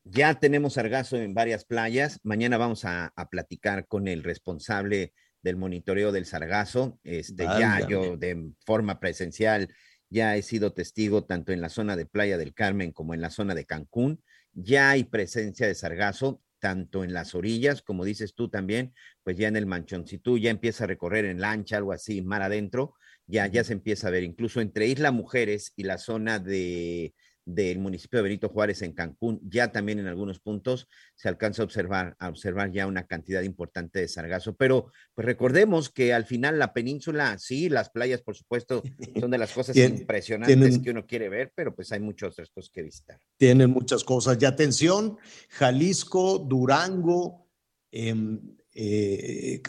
Ya tenemos sargazo en varias playas. Mañana vamos a, platicar con el responsable del monitoreo del sargazo. Este, ya yo de forma presencial ya he sido testigo tanto en la zona de Playa del Carmen como en la zona de Cancún. Ya hay presencia de sargazo tanto en las orillas, como dices tú también, pues ya en el manchón. Si tú ya empiezas a recorrer en lancha, algo así, mar adentro, ya, ya se empieza a ver, incluso entre Isla Mujeres y la zona de del municipio de Benito Juárez en Cancún, ya también en algunos puntos se alcanza a observar, a observar ya una cantidad importante de sargazo. Pero pues recordemos que al final la península, sí, las playas, por supuesto, son de las cosas impresionantes que uno quiere ver, pero pues hay muchos otras cosas que visitar. Tienen muchas cosas. Y atención, Jalisco, Durango, em, eh,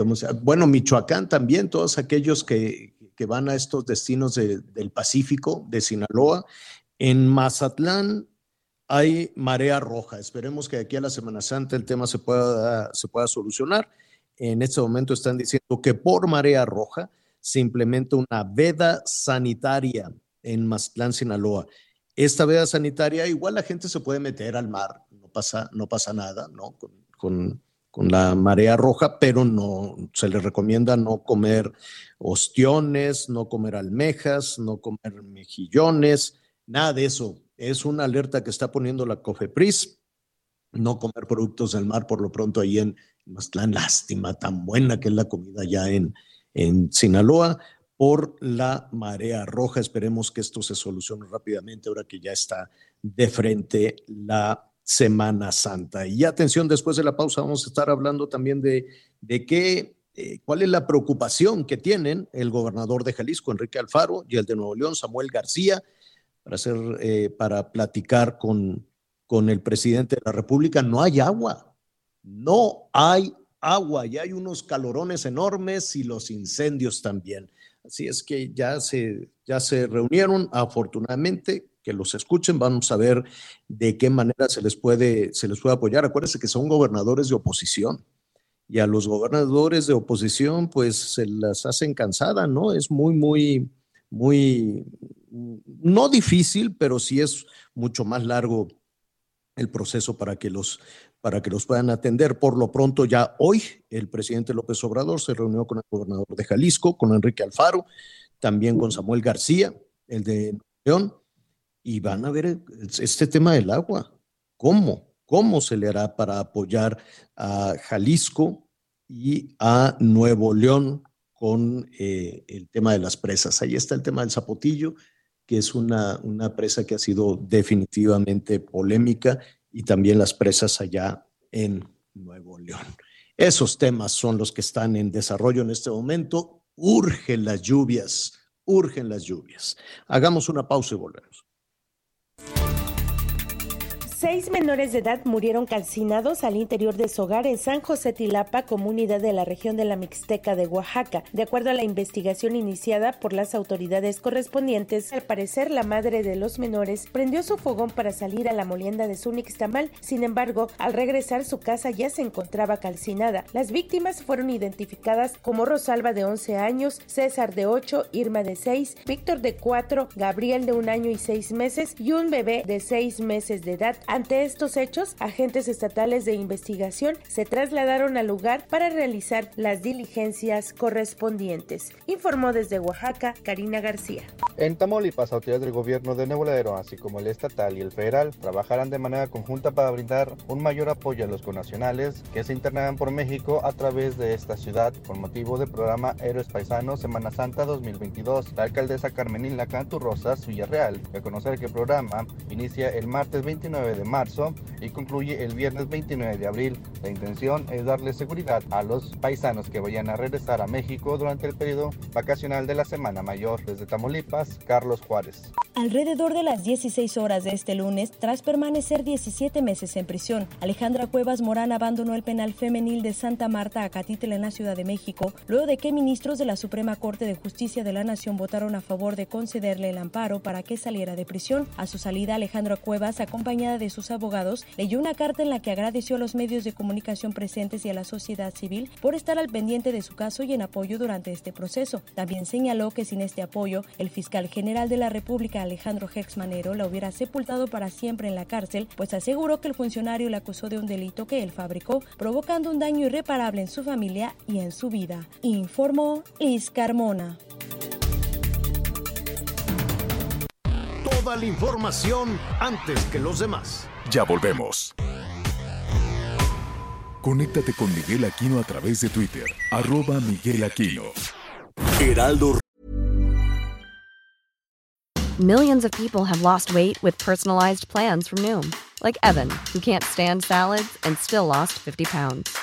bueno, Michoacán también, todos aquellos que, que van a estos destinos del Pacífico, de Sinaloa, en Mazatlán hay marea roja. Esperemos que aquí a la Semana Santa el tema se pueda, se pueda solucionar. En este momento están diciendo que por marea roja se implementa una veda sanitaria en Mazatlán, Sinaloa. Esta veda sanitaria, igual la gente se puede meter al mar, no pasa, no pasa nada, ¿no? Con, con la marea roja, pero no se le recomienda no comer ostiones, no comer almejas, no comer mejillones, Nada de eso. Es una alerta que está poniendo la COFEPRIS. No comer productos del mar por lo pronto ahí en Mazatlán. Lástima, tan buena que es la comida ya en, en Sinaloa por la marea roja. Esperemos que esto se solucione rápidamente ahora que ya está de frente la Semana Santa. Y atención, después de la pausa vamos a estar hablando también de, de qué, eh, cuál es la preocupación que tienen el gobernador de Jalisco, Enrique Alfaro, y el de Nuevo León, Samuel García, para, hacer, eh, para platicar con, con el presidente de la República. No hay agua, no hay agua, y hay unos calorones enormes y los incendios también. Así es que ya se, ya se reunieron, afortunadamente, que los escuchen, vamos a ver de qué manera se les puede, se les puede apoyar. Acuérdense que son gobernadores de oposición y a los gobernadores de oposición pues se las hacen cansada, ¿no? Es muy, muy, muy, no difícil, pero sí es mucho más largo el proceso para que los para que los puedan atender. Por lo pronto, ya hoy el presidente López Obrador se reunió con el gobernador de Jalisco, con Enrique Alfaro, también con Samuel García, el de León, y van a ver este tema del agua. ¿Cómo? ¿Cómo se le hará para apoyar a Jalisco y a Nuevo León con eh, el tema de las presas? Ahí está el tema del zapotillo que es una, una presa que ha sido definitivamente polémica, y también las presas allá en Nuevo León. Esos temas son los que están en desarrollo en este momento. Urgen las lluvias, urgen las lluvias. Hagamos una pausa y volvemos. Seis menores de edad murieron calcinados al interior de su hogar en San José Tilapa, comunidad de la región de la Mixteca de Oaxaca. De acuerdo a la investigación iniciada por las autoridades correspondientes, al parecer la madre de los menores prendió su fogón para salir a la molienda de su nixtamal. Sin embargo, al regresar su casa ya se encontraba calcinada. Las víctimas fueron identificadas como Rosalba de 11 años, César de 8, Irma de 6, Víctor de 4, Gabriel de un año y seis meses y un bebé de seis meses de edad. Ante estos hechos, agentes estatales de investigación se trasladaron al lugar para realizar las diligencias correspondientes, informó desde Oaxaca Karina García. En Tamaulipas, autoridades del gobierno de Nuevo así como el estatal y el federal, trabajarán de manera conjunta para brindar un mayor apoyo a los conacionales que se internarán por México a través de esta ciudad con motivo del programa Héroes Paisanos Semana Santa 2022. La alcaldesa Carmenila Cantu Rosas Villarreal, a conocer que el programa inicia el martes 29 de marzo y concluye el viernes 29 de abril. La intención es darle seguridad a los paisanos que vayan a regresar a México durante el periodo vacacional de la Semana Mayor. Desde Tamaulipas, Carlos Juárez. Alrededor de las 16 horas de este lunes, tras permanecer 17 meses en prisión, Alejandra Cuevas Morán abandonó el penal femenil de Santa Marta Acatitla en la Ciudad de México, luego de que ministros de la Suprema Corte de Justicia de la Nación votaron a favor de concederle el amparo para que saliera de prisión. A su salida, Alejandra Cuevas, acompañada de sus abogados, leyó una carta en la que agradeció a los medios de comunicación presentes y a la sociedad civil por estar al pendiente de su caso y en apoyo durante este proceso. También señaló que sin este apoyo, el fiscal general de la República, Alejandro Manero, la hubiera sepultado para siempre en la cárcel, pues aseguró que el funcionario le acusó de un delito que él fabricó, provocando un daño irreparable en su familia y en su vida. Informó Liz Carmona. Toda la información antes que los demás. Ya volvemos. Conéctate con Miguel Aquino a través de Twitter, arroba Miguel Aquino. Heraldo Millions of people have lost weight with personalized plans from Noom, like Evan, who can't stand salads and still lost 50 pounds.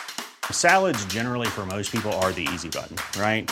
Salads, generally, for most people, are the easy button, right?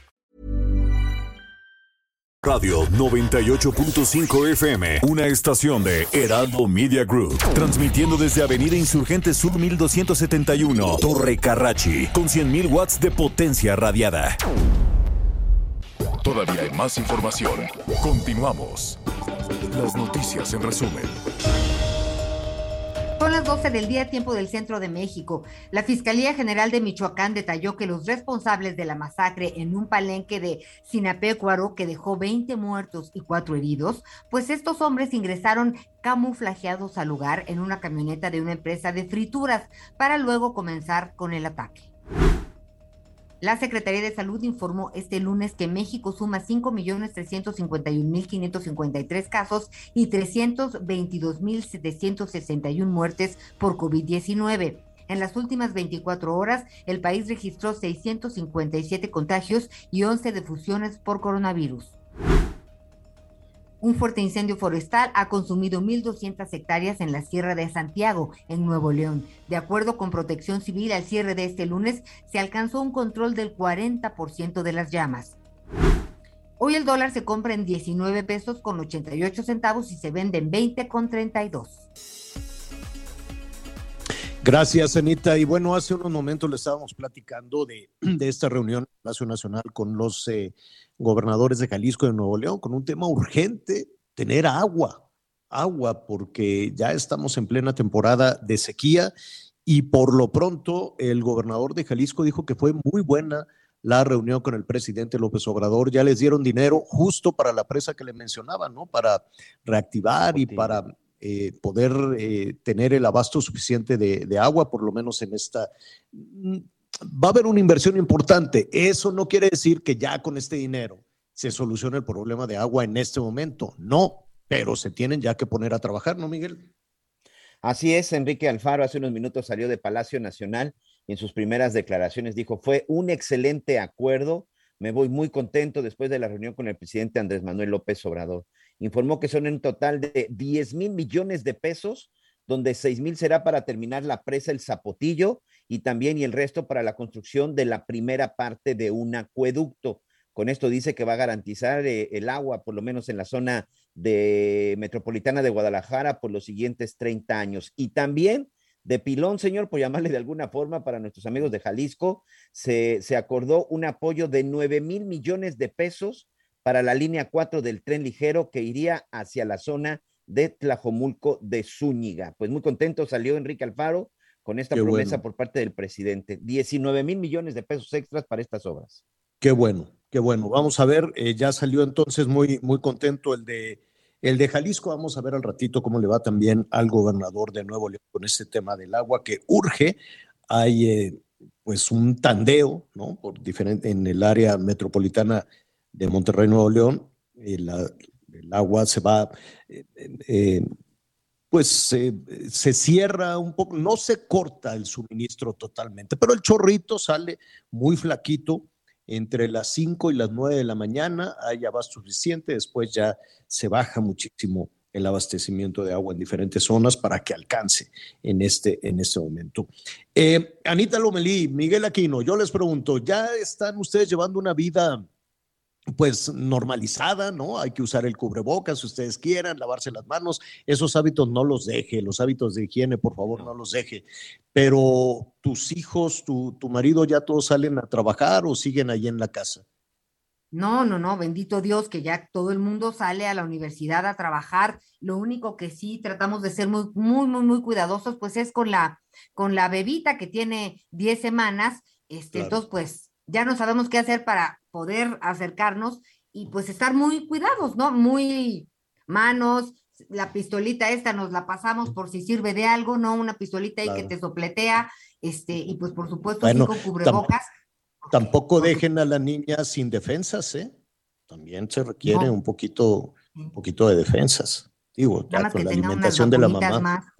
Radio 98.5 FM, una estación de Heraldo Media Group, transmitiendo desde Avenida Insurgente Sur 1271, Torre Carrachi, con 100.000 watts de potencia radiada. Todavía hay más información. Continuamos. Las noticias en resumen. Son las 12 del día, tiempo del centro de México. La Fiscalía General de Michoacán detalló que los responsables de la masacre en un palenque de Sinapecuaro que dejó 20 muertos y 4 heridos, pues estos hombres ingresaron camuflajeados al lugar en una camioneta de una empresa de frituras para luego comenzar con el ataque. La Secretaría de Salud informó este lunes que México suma 5.351.553 casos y 322.761 muertes por COVID-19. En las últimas 24 horas, el país registró 657 contagios y 11 defusiones por coronavirus. Un fuerte incendio forestal ha consumido 1.200 hectáreas en la Sierra de Santiago, en Nuevo León. De acuerdo con Protección Civil, al cierre de este lunes se alcanzó un control del 40% de las llamas. Hoy el dólar se compra en 19 pesos con 88 centavos y se vende en 20 con 32. Gracias, Anita. Y bueno, hace unos momentos le estábamos platicando de, esta reunión en Palacio Nacional con los eh, gobernadores de Jalisco y de Nuevo León, con un tema urgente, tener agua, agua, porque ya estamos en plena temporada de sequía y por lo pronto el gobernador de Jalisco dijo que fue muy buena la reunión con el presidente López Obrador, ya les dieron dinero justo para la presa que le mencionaba, ¿no? Para reactivar y para eh, poder eh, tener el abasto suficiente de, de, agua, por lo menos en esta... Va a haber una inversión importante. Eso no quiere decir que ya con este dinero se solucione el problema de agua en este momento. No, pero se tienen ya que poner a trabajar, ¿no, Miguel? Así es, Enrique Alfaro hace unos minutos salió de Palacio Nacional y en sus primeras declaraciones dijo, fue un excelente acuerdo, me voy muy contento después de la reunión con el presidente Andrés Manuel López Obrador informó que son en total de 10 mil millones de pesos, donde 6 mil será para terminar la presa El Zapotillo y también y el resto para la construcción de la primera parte de un acueducto. Con esto dice que va a garantizar eh, el agua, por lo menos en la zona de metropolitana de Guadalajara, por los siguientes 30 años. Y también de pilón, señor, por llamarle de alguna forma para nuestros amigos de Jalisco, se, se acordó un apoyo de 9 mil millones de pesos para la línea 4 del tren ligero que iría hacia la zona de Tlajomulco de Zúñiga. Pues muy contento salió Enrique Alfaro con esta promesa por parte del presidente. 19 mil millones de pesos extras para estas obras. Qué bueno, qué bueno. Vamos a ver, eh, ya salió entonces muy, muy contento el de, el de Jalisco. Vamos a ver al ratito cómo le va también al gobernador de Nuevo León con este tema del agua que urge. Hay eh, pues un tandeo, ¿no? Por diferente, en el área metropolitana de Monterrey, Nuevo León. el agua se va eh, pues se cierra un poco, no se corta el suministro totalmente, pero el chorrito sale muy flaquito entre las 5 y las 9 de la mañana, hay abasto suficiente, después ya se baja muchísimo el abastecimiento de agua en diferentes zonas para que alcance en este, en este momento. Eh, Anita Lomelí, Miguel Aquino, yo les pregunto, ¿ya están ustedes llevando una vida pues normalizada, ¿no? Hay que usar el cubrebocas si ustedes quieran, lavarse las manos, esos hábitos no los deje, los hábitos de higiene, por favor, no los deje. Pero tus hijos, tu, tu marido, ya todos salen a trabajar o siguen ahí en la casa. No, no, no, bendito Dios que ya todo el mundo sale a la universidad a trabajar. Lo único que sí tratamos de ser muy, muy, muy, muy cuidadosos, pues es con la, con la bebita que tiene 10 semanas. Este, Entonces, pues ya no sabemos qué hacer para poder acercarnos y pues estar muy cuidados, ¿no? Muy manos, la pistolita esta nos la pasamos por si sirve de algo, ¿no? Una pistolita ahí que te sopletea, este, y pues por supuesto bueno, con cubrebocas. Tampoco dejen a la niña sin defensas, ¿eh? También se requiere un poquito, un poquito de defensas. Digo, ya con la alimentación de la mamá.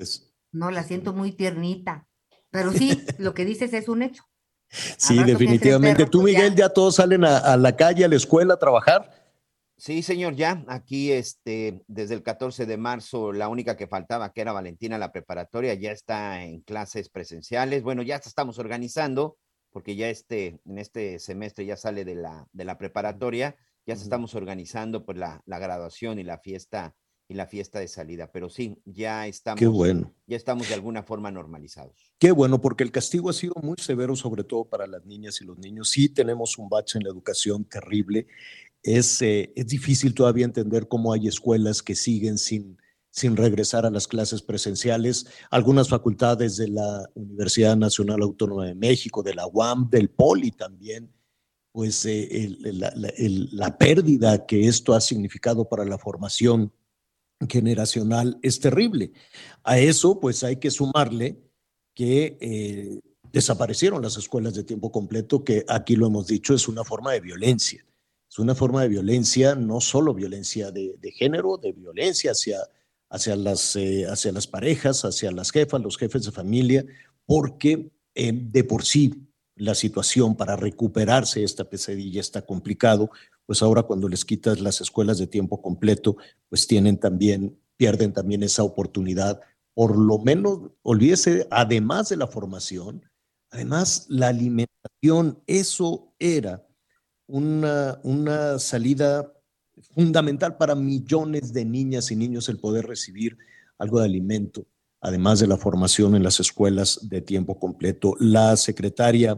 No, la siento muy tiernita. Pero sí, lo que dices es un hecho. Sí, definitivamente. ¿Tú, pues, Miguel, ya, todos salen a, la calle, a la escuela a trabajar? Sí, señor, ya. Aquí, este, desde el 14 de marzo, la única que faltaba, que era Valentina, la preparatoria, ya está en clases presenciales. Bueno, ya estamos organizando, porque ya este, en este semestre ya sale de la, de la preparatoria, ya estamos organizando pues la, la graduación y la fiesta y la fiesta de salida. Pero sí, ya estamos, bueno. ya estamos de alguna forma normalizados. Qué bueno, porque el castigo ha sido muy severo, sobre todo para las niñas y los niños. Sí tenemos un bache en la educación terrible. Es, eh, es difícil todavía entender cómo hay escuelas que siguen sin, sin regresar a las clases presenciales. Algunas facultades de la Universidad Nacional Autónoma de México, de la UAM, del POLI también, pues eh, la, la pérdida que esto ha significado para la formación generacional es terrible. A eso, pues hay que sumarle que eh, desaparecieron las escuelas de tiempo completo, que aquí lo hemos dicho, es una forma de violencia. Es una forma de violencia, no solo violencia de, género, de violencia hacia, hacia, las, eh, hacia las parejas, hacia las jefas, los jefes de familia, porque eh, de por sí la situación para recuperarse esta pesadilla está complicado, pues ahora cuando les quitas las escuelas de tiempo completo, pues tienen también, pierden también esa oportunidad. Por lo menos, olvídese, además de la formación, además la alimentación, eso era una, una salida fundamental para millones de niñas y niños el poder recibir algo de alimento, además de la formación en las escuelas de tiempo completo. La secretaria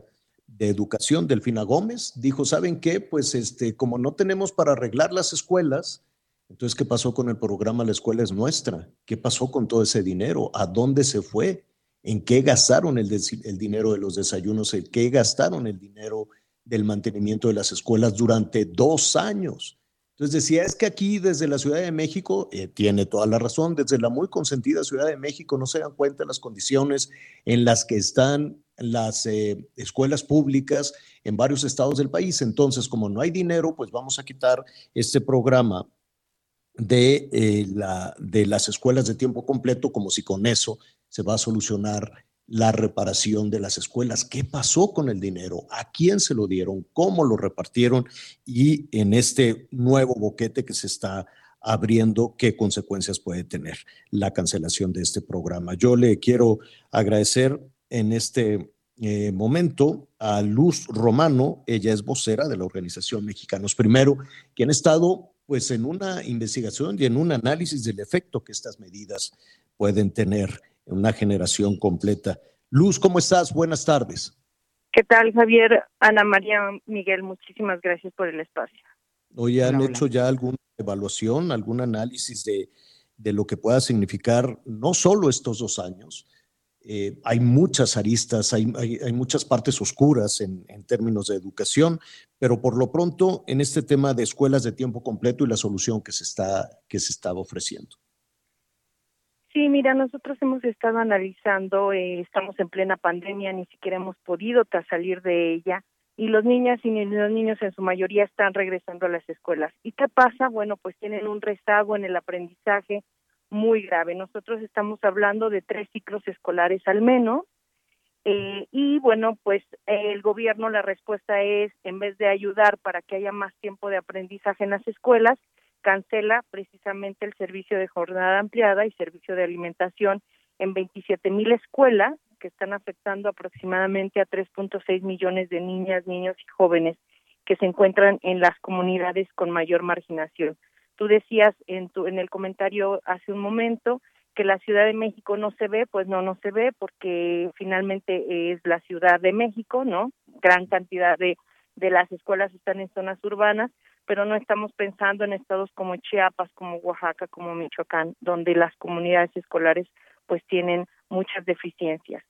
de Educación, Delfina Gómez, dijo, ¿saben qué? Pues este, como no tenemos para arreglar las escuelas, entonces, ¿qué pasó con el programa La Escuela es Nuestra? ¿Qué pasó con todo ese dinero? ¿A dónde se fue? ¿En qué gastaron el, el dinero de los desayunos? ¿En qué gastaron el dinero del mantenimiento de las escuelas durante dos años? Entonces decía, es que aquí desde la Ciudad de México, eh, tiene toda la razón, desde la muy consentida Ciudad de México no se dan cuenta de las condiciones en las que están las eh, escuelas públicas en varios estados del país. Entonces, como no hay dinero, pues vamos a quitar este programa de, eh, la, de las escuelas de tiempo completo, como si con eso se va a solucionar la reparación de las escuelas. ¿Qué pasó con el dinero? ¿A quién se lo dieron? ¿Cómo lo repartieron? Y en este nuevo boquete que se está abriendo, ¿qué consecuencias puede tener la cancelación de este programa? Yo le quiero agradecer en este eh, momento a Luz Romano, ella es vocera de la organización Mexicanos Primero, que han estado pues en una investigación y en un análisis del efecto que estas medidas pueden tener en una generación completa. Luz, ¿cómo estás? Buenas tardes. ¿Qué tal, Javier? Ana María Miguel, muchísimas gracias por el espacio. ¿O ya han hecho ya alguna evaluación, algún análisis de, de lo que pueda significar no solo estos dos años, eh, hay muchas aristas, hay, hay, muchas partes oscuras en, en, términos de educación, pero por lo pronto en este tema de escuelas de tiempo completo y la solución que se está, que se estaba ofreciendo. Sí, mira, nosotros hemos estado analizando, eh, estamos en plena pandemia, ni siquiera hemos podido salir de ella y los niñas y los niños en su mayoría están regresando a las escuelas. ¿Y qué pasa? Bueno, pues tienen un rezago en el aprendizaje, muy grave. Nosotros estamos hablando de tres ciclos escolares al menos. Eh, y bueno, pues el gobierno, la respuesta es, en vez de ayudar para que haya más tiempo de aprendizaje en las escuelas, cancela precisamente el servicio de jornada ampliada y servicio de alimentación en 27 mil escuelas que están afectando aproximadamente a 3.6 millones de niñas, niños y jóvenes que se encuentran en las comunidades con mayor marginación. Tú decías en, tu, en el comentario hace un momento que la Ciudad de México no se ve, pues no, no se ve porque finalmente es la Ciudad de México, ¿no? Gran cantidad de, de las escuelas están en zonas urbanas, pero no estamos pensando en estados como Chiapas, como Oaxaca, como Michoacán, donde las comunidades escolares pues tienen muchas deficiencias.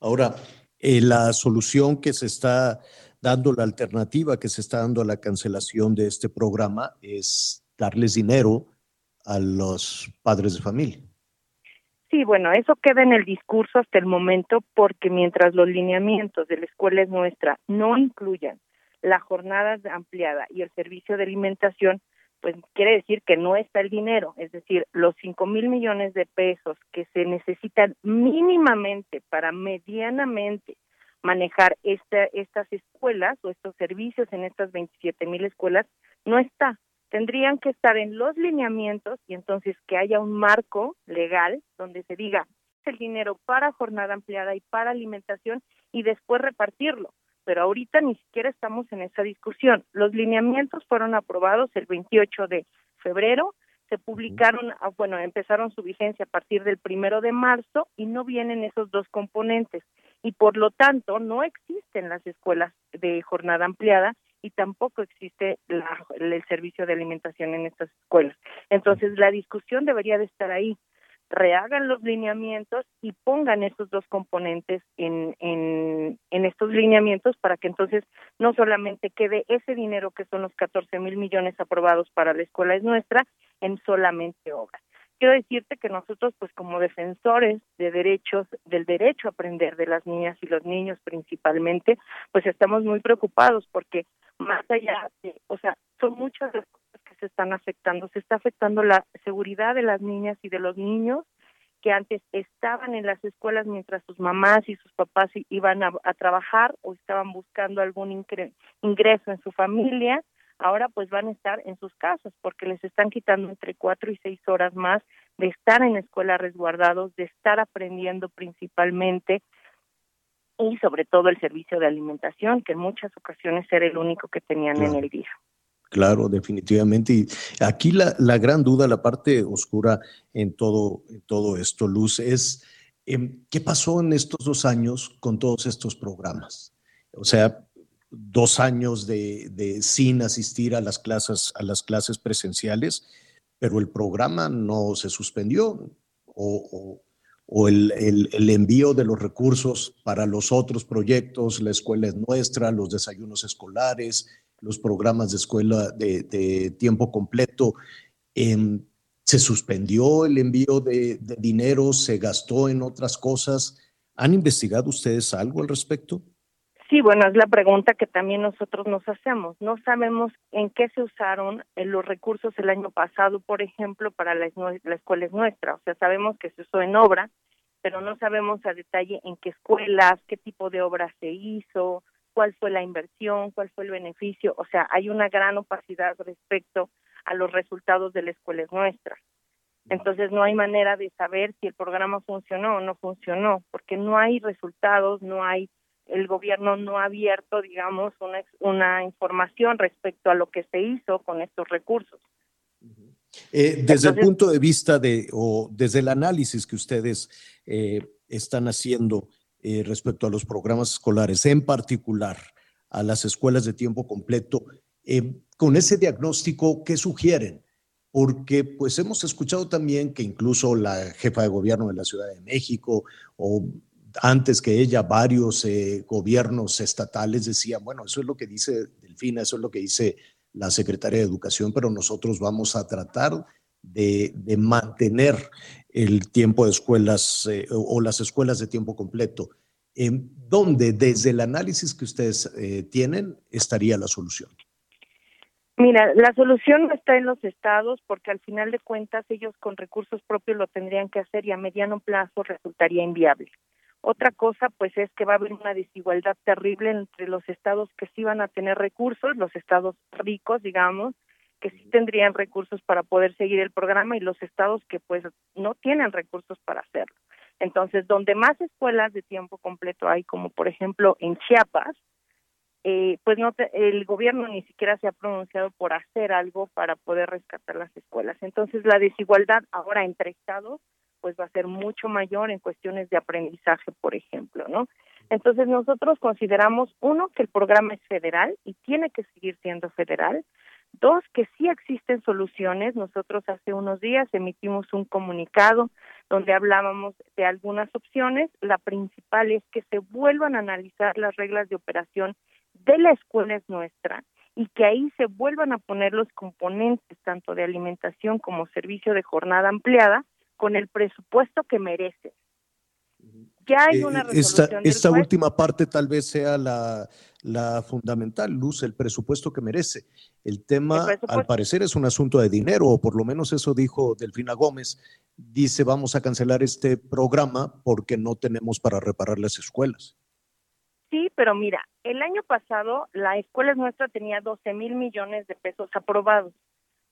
Ahora, eh, la solución que se está dando la alternativa que se está dando a la cancelación de este programa es darles dinero a los padres de familia. Sí, bueno, eso queda en el discurso hasta el momento porque mientras los lineamientos de la escuela es nuestra no incluyan la jornada ampliada y el servicio de alimentación, pues quiere decir que no está el dinero, es decir, los cinco mil millones de pesos que se necesitan mínimamente para medianamente manejar esta, estas escuelas o estos servicios en estas 27 mil escuelas no está. Tendrían que estar en los lineamientos y entonces que haya un marco legal donde se diga el dinero para jornada ampliada y para alimentación y después repartirlo. Pero ahorita ni siquiera estamos en esa discusión. Los lineamientos fueron aprobados el 28 de febrero, se publicaron, ah, bueno, empezaron su vigencia a partir del primero de marzo y no vienen esos dos componentes y por lo tanto no existen las escuelas de jornada ampliada y tampoco existe el servicio de alimentación en estas escuelas. Entonces la discusión debería de estar ahí. Rehagan los lineamientos y pongan esos dos componentes en, en, en estos lineamientos para que entonces no solamente quede ese dinero que son los 14 mil millones aprobados para la escuela es nuestra en solamente obras quiero decirte que nosotros, pues como defensores de derechos, del derecho a aprender de las niñas y los niños principalmente, pues estamos muy preocupados porque más allá de, o sea, son muchas las cosas que se están afectando. Se está afectando la seguridad de las niñas y de los niños que antes estaban en las escuelas mientras sus mamás y sus papás iban a, a trabajar o estaban buscando algún ingreso en su familia ahora pues van a estar en sus casas porque les están quitando entre cuatro y seis horas más de estar en la escuela resguardados, de estar aprendiendo principalmente y sobre todo el servicio de alimentación, que en muchas ocasiones era el único que tenían en el día. Claro, definitivamente. Y aquí la, la, gran duda, la parte oscura en todo, en todo esto, Luz, es em, qué pasó en estos dos años con todos estos programas. O sea, dos años de, de, sin asistir a las clases, a las clases presenciales, pero el programa no se suspendió o, o, el, el, envío de los recursos para los otros proyectos, la escuela es nuestra, los desayunos escolares, los programas de escuela de, tiempo completo. Eh, se suspendió el envío de, de dinero, se gastó en otras cosas. ¿Han investigado ustedes algo al respecto? Sí, bueno, es la pregunta que también nosotros nos hacemos. No sabemos en qué se usaron eh, los recursos el año pasado, por ejemplo, para la, la escuela es nuestra. O sea, sabemos que se usó en obra, pero no sabemos a detalle en qué escuelas, qué tipo de obra se hizo, cuál fue la inversión, cuál fue el beneficio. O sea, hay una gran opacidad respecto a los resultados de la escuela es nuestra. Entonces no hay manera de saber si el programa funcionó o no funcionó, porque no hay resultados, no hay el gobierno no ha abierto, digamos, una, una información respecto a lo que se hizo con estos recursos. Eh, desde el punto de vista de, o desde el análisis que ustedes eh, están haciendo eh, respecto a los programas escolares, en particular a las escuelas de tiempo completo, con ese diagnóstico, ¿qué sugieren? Porque pues hemos escuchado también que incluso la jefa de gobierno de la Ciudad de México o antes que ella varios eh, gobiernos estatales decían, bueno, eso es lo que dice Delfina, eso es lo que dice la secretaria de Educación, pero nosotros vamos a tratar de, mantener el tiempo de escuelas eh, o las escuelas de tiempo completo. ¿En ¿Dónde, desde el análisis que ustedes eh, tienen, estaría la solución? Mira, la solución no está en los estados porque al final de cuentas ellos con recursos propios lo tendrían que hacer y a mediano plazo resultaría inviable. Otra cosa, pues, es que va a haber una desigualdad terrible entre los estados que sí van a tener recursos, los estados ricos, digamos, que sí tendrían recursos para poder seguir el programa y los estados que, pues, no tienen recursos para hacerlo. Entonces, donde más escuelas de tiempo completo hay, como por ejemplo en Chiapas, eh, pues no el gobierno ni siquiera se ha pronunciado por hacer algo para poder rescatar las escuelas. Entonces, la desigualdad ahora entre estados pues va a ser mucho mayor en cuestiones de aprendizaje, por ejemplo, ¿no? Entonces nosotros consideramos, uno, que el programa es federal y tiene que seguir siendo federal. Dos, que sí existen soluciones. Nosotros hace unos días emitimos un comunicado donde hablábamos de algunas opciones. La principal es que se vuelvan a analizar las reglas de operación de la escuela es nuestra y que ahí se vuelvan a poner los componentes tanto de alimentación como servicio de jornada ampliada con el presupuesto que merece. Ya hay eh, una resolución Esta, esta última parte tal vez sea la, la, fundamental, Luz, el presupuesto que merece. El tema, al parecer, es un asunto de dinero, o por lo menos eso dijo Delfina Gómez. Dice, vamos a cancelar este programa porque no tenemos para reparar las escuelas. Sí, pero mira, el año pasado la escuela nuestra tenía 12 mil millones de pesos aprobados.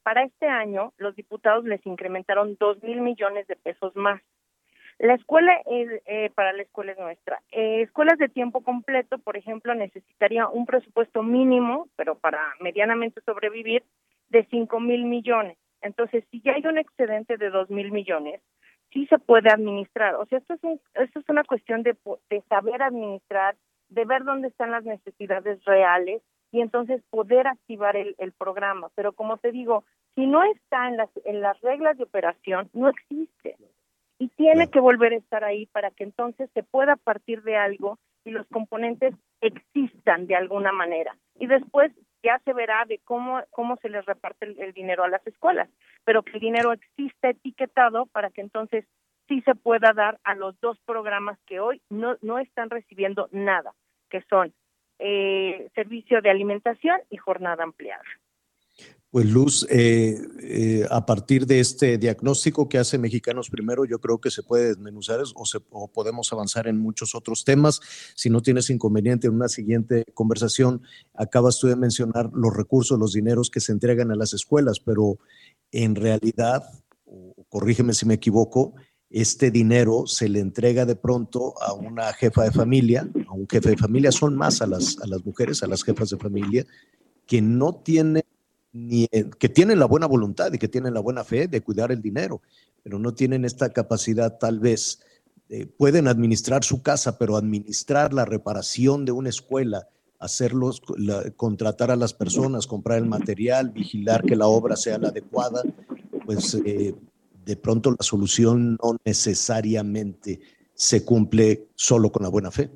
Para este año, los diputados les incrementaron dos mil millones de pesos más. La escuela, eh, para la escuela es nuestra. Eh, escuelas de tiempo completo, por ejemplo, necesitaría un presupuesto mínimo, pero para medianamente sobrevivir, de cinco mil millones. Entonces, si ya hay un excedente de dos mil millones, sí se puede administrar. O sea, esto es, esto es una cuestión de, de saber administrar, de ver dónde están las necesidades reales y entonces poder activar el, el programa. Pero como te digo, si no está en las, en las reglas de operación, no existe. Y tiene que volver a estar ahí para que entonces se pueda partir de algo y los componentes existan de alguna manera. Y después ya se verá de cómo, cómo se les reparte el, dinero a las escuelas, pero que el dinero exista etiquetado para que entonces sí se pueda dar a los dos programas que hoy no, no están recibiendo nada, que son eh, servicio de alimentación y jornada ampliada. Pues Luz, eh, eh, a partir de este diagnóstico que hace Mexicanos Primero, yo creo que se puede desmenuzar o, se, podemos avanzar en muchos otros temas. Si no tienes inconveniente en una siguiente conversación, acabas tú de mencionar los recursos, los dineros que se entregan a las escuelas, pero en realidad, corrígeme si me equivoco, este dinero se le entrega de pronto a una jefa de familia, a un jefe de familia, son más a las, a las mujeres, a las jefas de familia, que no tienen ni, que tienen la buena voluntad y que tienen la buena fe de cuidar el dinero, pero no tienen esta capacidad tal vez, pueden administrar su casa, pero administrar la reparación de una escuela, hacerlos, contratar a las personas, comprar el material, vigilar que la obra sea la adecuada, pues eh, de pronto la solución no necesariamente se cumple solo con la buena fe.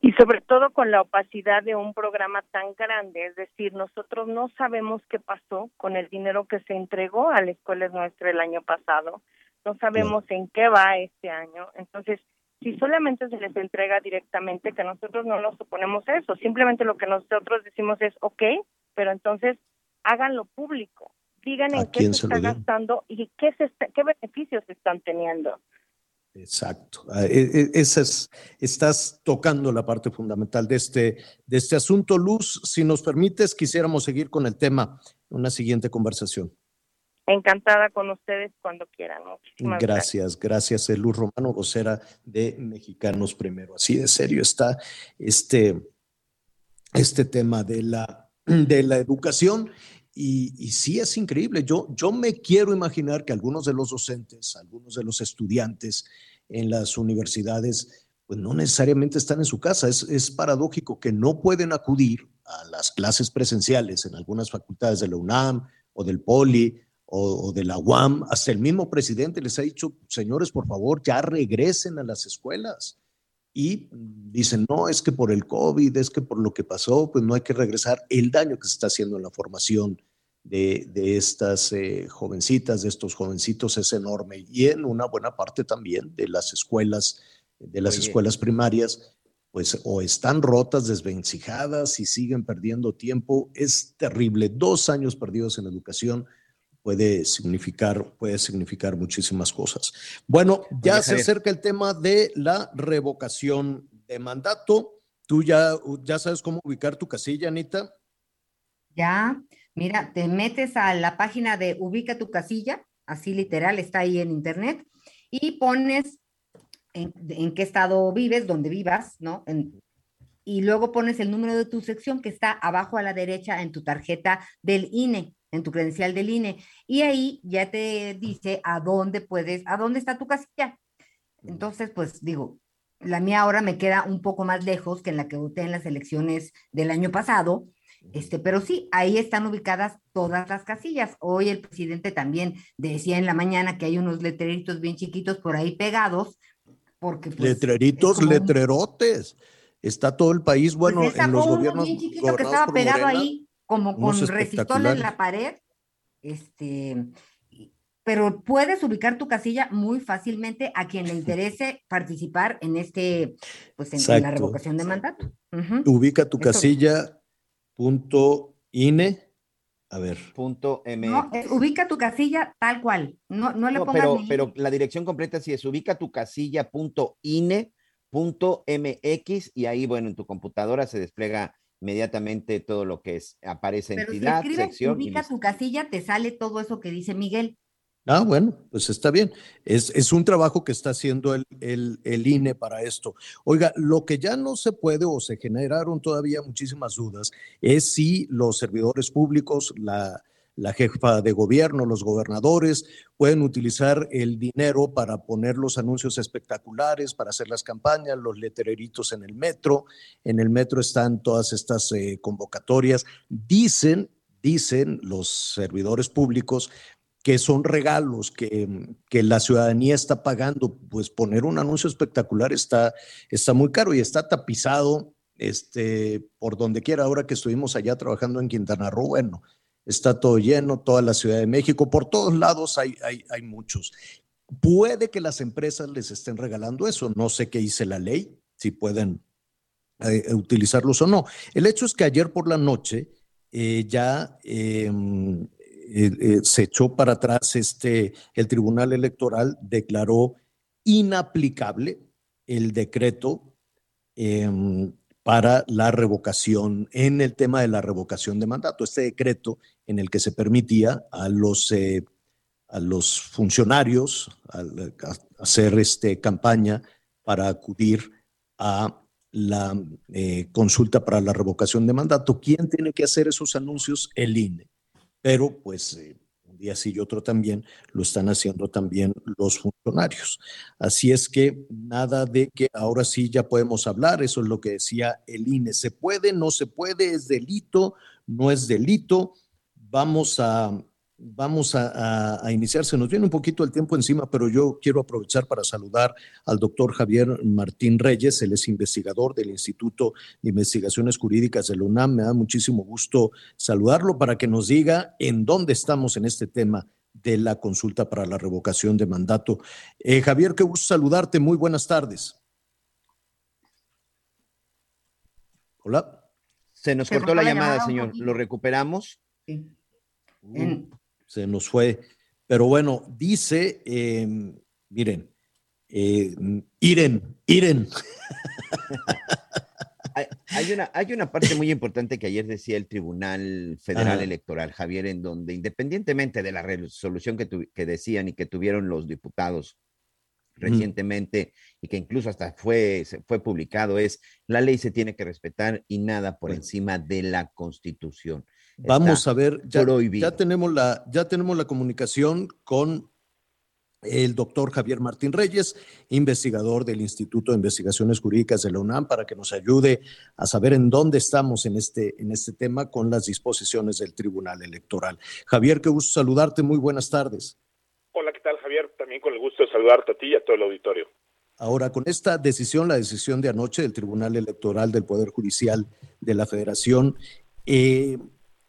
Y sobre todo con la opacidad de un programa tan grande, es decir, nosotros no sabemos qué pasó con el dinero que se entregó a la escuela nuestra el año pasado, no sabemos en qué va este año, entonces si solamente se les entrega directamente, que nosotros no nos suponemos eso, simplemente lo que nosotros decimos es, ok, pero entonces háganlo público, digan en qué se, está gastando y qué, se qué beneficios están teniendo. Exacto. Ah, e, e, esa es, estás tocando la parte fundamental de este, de este asunto. Luz, si nos permites, quisiéramos seguir con el tema en una siguiente conversación. Encantada con ustedes cuando quieran. Gracias, gracias, eh, Luz Romano, vocera de Mexicanos Primero. Así de serio está este, este tema de la, de la educación y, sí es increíble. Yo, yo me quiero imaginar que algunos de los docentes, algunos de los estudiantes en las universidades, pues no necesariamente están en su casa. Es, es paradójico que no pueden acudir a las clases presenciales en algunas facultades de la UNAM o del POLI o, de la UAM, hasta el mismo presidente les ha dicho, señores, por favor, ya regresen a las escuelas. Y dicen, no, es que por el COVID, es que por lo que pasó, pues no hay que regresar. El daño que se está haciendo en la formación de, estas eh, jovencitas, de estos jovencitos es enorme. Y en una buena parte también de las escuelas, de las escuelas primarias, pues o están rotas, desvencijadas y siguen perdiendo tiempo. Es terrible. Dos años perdidos en educación puede significar, puede significar muchísimas cosas. Bueno, ya se acerca el tema de la revocación de mandato. ¿Tú ya, ya sabes cómo ubicar tu casilla, Anita? Ya, mira, te metes a la página de Ubica tu casilla, así literal, está ahí en internet, y pones en, qué estado vives, dónde vivas, ¿no? y luego pones el número de tu sección que está abajo a la derecha en tu tarjeta del INE en tu credencial del INE. Y ahí ya te dice a dónde puedes, a dónde está tu casilla. Entonces, pues digo, la mía ahora me queda un poco más lejos que en la que voté en las elecciones del año pasado. Este, pero sí, ahí están ubicadas todas las casillas. Hoy el presidente también decía en la mañana que hay unos letreritos bien chiquitos por ahí pegados, porque pues, letreritos, letrerotes. Está todo el país, bueno, pues en los gobiernos. Bien chiquito que estaba pegado ahí como con resistol en la pared, este, pero puedes ubicar tu casilla muy fácilmente a quien le interese participar en este, pues en, la revocación de mandato. Ubica tu casilla punto INE. A ver. Punto M. No, ubica tu casilla tal cual. No, no le pongas pero, pero la dirección completa sí es ubica tu casilla punto INE punto MX y ahí, bueno, en tu computadora se despliega inmediatamente todo lo que es, aparece Pero entidad, si sección. Ubica tu casilla, te sale todo eso que dice Miguel. Ah, bueno, pues está bien. Es, es un trabajo que está haciendo el, el, el, INE para esto. Oiga, lo que ya no se puede o se generaron todavía muchísimas dudas es si los servidores públicos, la, la jefa de gobierno, los gobernadores, pueden utilizar el dinero para poner los anuncios espectaculares, para hacer las campañas, los letreritos en el metro. En el metro están todas estas eh, convocatorias. Dicen, dicen los servidores públicos que son regalos que, que, la ciudadanía está pagando, pues poner un anuncio espectacular está, está muy caro y está tapizado este, por donde quiera. Ahora que estuvimos allá trabajando en Quintana Roo, bueno, está todo lleno, toda la Ciudad de México, por todos lados hay, hay, muchos. Puede que las empresas les estén regalando eso, no sé qué dice la ley, si pueden eh, utilizarlos o no. El hecho es que ayer por la noche eh, ya em, eh, se echó para atrás este, el Tribunal Electoral declaró inaplicable el decreto em, para la revocación, en el tema de la revocación de mandato, este decreto en el que se permitía a los, eh, a los funcionarios hacer este, campaña para acudir a la eh, consulta para la revocación de mandato. ¿Quién tiene que hacer esos anuncios? El INE. Pero pues eh, y así y otro también, lo están haciendo también los funcionarios. Así es que nada de que ahora sí ya podemos hablar, eso es lo que decía el INE. ¿Se puede? ¿No se puede? ¿Es delito? ¿No es delito? Vamos a vamos a, iniciar. Se nos viene un poquito el tiempo encima, pero yo quiero aprovechar para saludar al doctor Javier Martín Reyes. Él es investigador del Instituto de Investigaciones Jurídicas de la UNAM. Me da muchísimo gusto saludarlo para que nos diga en dónde estamos en este tema de la consulta para la revocación de mandato. Eh, Javier, qué gusto saludarte. Muy buenas tardes. Hola. Se nos cortó la llamada, señor. ¿Lo recuperamos? Sí se nos fue. Pero bueno, dice, em, miren, eh, Iren, Iren. Hay, una, hay una parte muy importante que ayer decía el Tribunal Federal Electoral, Javier, en donde independientemente de la resolución que, que decían y que tuvieron los diputados recientemente y que incluso hasta fue, fue publicado, es la ley se tiene que respetar y nada por encima de la constitución. Vamos a ver, ya, ya, tenemos la, ya tenemos la comunicación con el doctor Javier Martín Reyes, investigador del Instituto de Investigaciones Jurídicas de la UNAM, para que nos ayude a saber en dónde estamos en este, en este tema con las disposiciones del Tribunal Electoral. Javier, qué gusto saludarte, muy buenas tardes. Hola, ¿qué tal Javier? También con el gusto de saludarte a ti y a todo el auditorio. Ahora, con esta decisión, la decisión de anoche del Tribunal Electoral del Poder Judicial de la Federación, eh,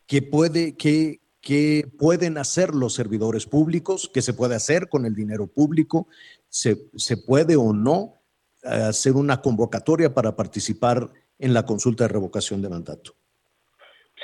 ¿qué puede, qué, qué pueden hacer los servidores públicos, qué se puede hacer con el dinero público, se, se puede o no eh, hacer una convocatoria para participar en la consulta de revocación de mandato.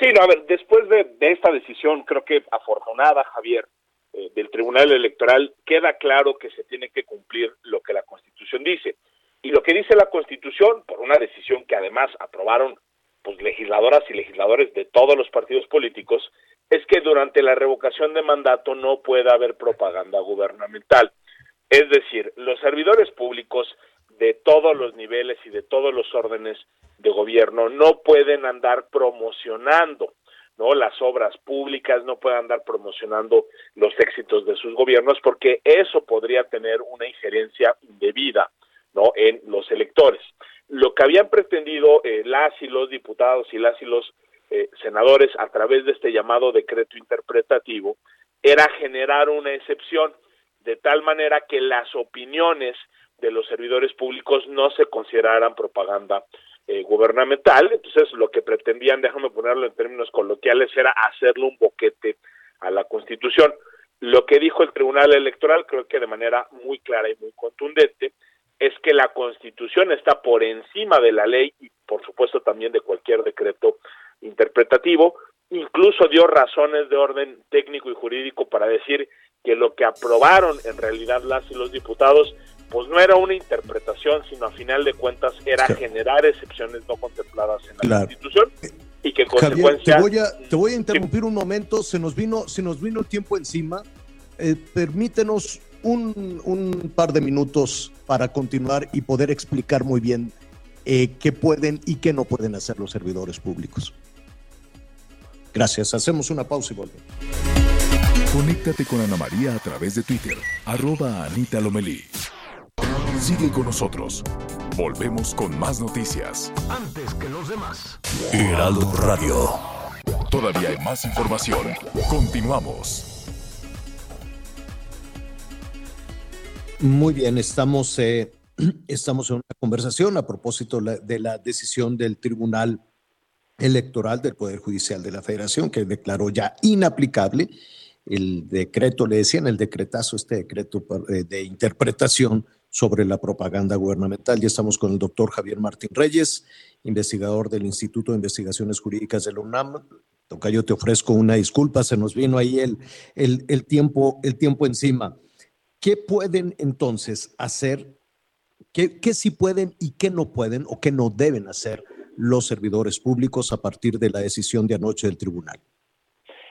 Sí, no, a ver, después de, de esta decisión, creo que afortunada, Javier, eh, del Tribunal Electoral, queda claro que se tiene que cumplir lo que la Constitución dice. Y lo que dice la Constitución, por una decisión que además aprobaron pues legisladoras y legisladores de todos los partidos políticos, es que durante la revocación de mandato no puede haber propaganda gubernamental. Es decir, los servidores públicos de todos los niveles y de todos los órdenes de gobierno no pueden andar promocionando no las obras públicas no pueden andar promocionando los éxitos de sus gobiernos porque eso podría tener una injerencia indebida no en los electores lo que habían pretendido eh, las y los diputados y las y los eh, senadores a través de este llamado decreto interpretativo era generar una excepción de tal manera que las opiniones de los servidores públicos no se consideraran propaganda eh, gubernamental. Entonces, lo que pretendían, déjame ponerlo en términos coloquiales, era hacerle un boquete a la Constitución. Lo que dijo el Tribunal Electoral, creo que de manera muy clara y muy contundente, es que la Constitución está por encima de la ley y, por supuesto, también de cualquier decreto interpretativo, incluso dio razones de orden técnico y jurídico para decir que lo que aprobaron en realidad las y los diputados pues no era una interpretación, sino a final de cuentas era generar excepciones no contempladas en la Constitución y que en consecuencia te voy a, te voy a interrumpir un momento, se nos vino se nos vino el tiempo encima. Eh, permítenos un, un, par de minutos para continuar y poder explicar muy bien eh, qué pueden y qué no pueden hacer los servidores públicos. Gracias. Hacemos una pausa y volvemos. Conéctate con Ana María a través de Twitter, arroba Anita Lomelí. Sigue con nosotros. Volvemos con más noticias. Antes que los demás. Heraldo Radio. Todavía hay más información. Continuamos. Muy bien, estamos, eh, estamos en una conversación a propósito de la decisión del Tribunal Electoral del Poder Judicial de la Federación, que declaró ya inaplicable el decreto, le decían el decretazo, este decreto eh, de interpretación sobre la propaganda gubernamental. Ya estamos con el doctor Javier Martín Reyes, investigador del Instituto de Investigaciones Jurídicas de la UNAM. Toca, yo te ofrezco una disculpa, se nos vino ahí el, el, el, tiempo, el tiempo encima. ¿Qué pueden entonces hacer? ¿Qué, ¿Qué sí pueden y qué no pueden o qué no deben hacer los servidores públicos a partir de la decisión de anoche del tribunal?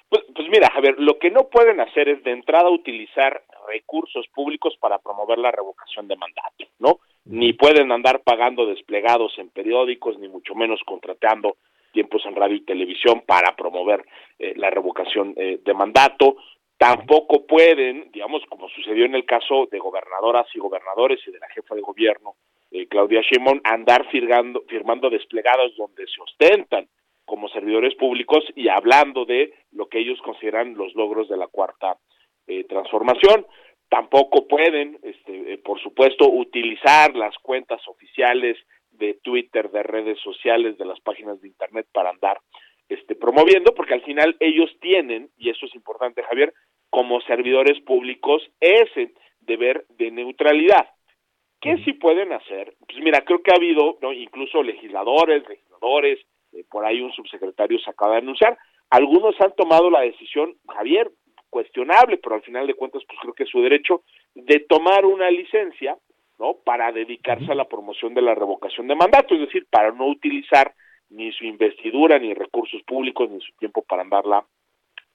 Pues, pues mira, Javier, lo que no pueden hacer es de entrada utilizar recursos públicos para promover la revocación de mandato, ¿no? Ni pueden andar pagando desplegados en periódicos, ni mucho menos contratando tiempos en radio y televisión para promover eh, la revocación eh, de mandato. Tampoco pueden, digamos, como sucedió en el caso de gobernadoras y gobernadores y de la jefa de gobierno, eh, Claudia Sheinbaum, andar firmando, desplegados donde se ostentan como servidores públicos y hablando de lo que ellos consideran los logros de la cuarta eh, transformación. Tampoco pueden, este, eh, por supuesto, utilizar las cuentas oficiales de Twitter, de redes sociales, de las páginas de Internet para andar este, promoviendo, porque al final ellos tienen, y eso es importante, Javier, como servidores públicos ese deber de neutralidad. ¿Qué sí pueden hacer? Pues mira, creo que ha habido ¿no? incluso legisladores, legisladores, eh, por ahí un subsecretario se acaba de anunciar, algunos han tomado la decisión, Javier, cuestionable, pero al final de cuentas, pues creo que es su derecho de tomar una licencia, ¿no? Para dedicarse a la promoción de la revocación de mandato, es decir, para no utilizar ni su investidura, ni recursos públicos, ni su tiempo para andarla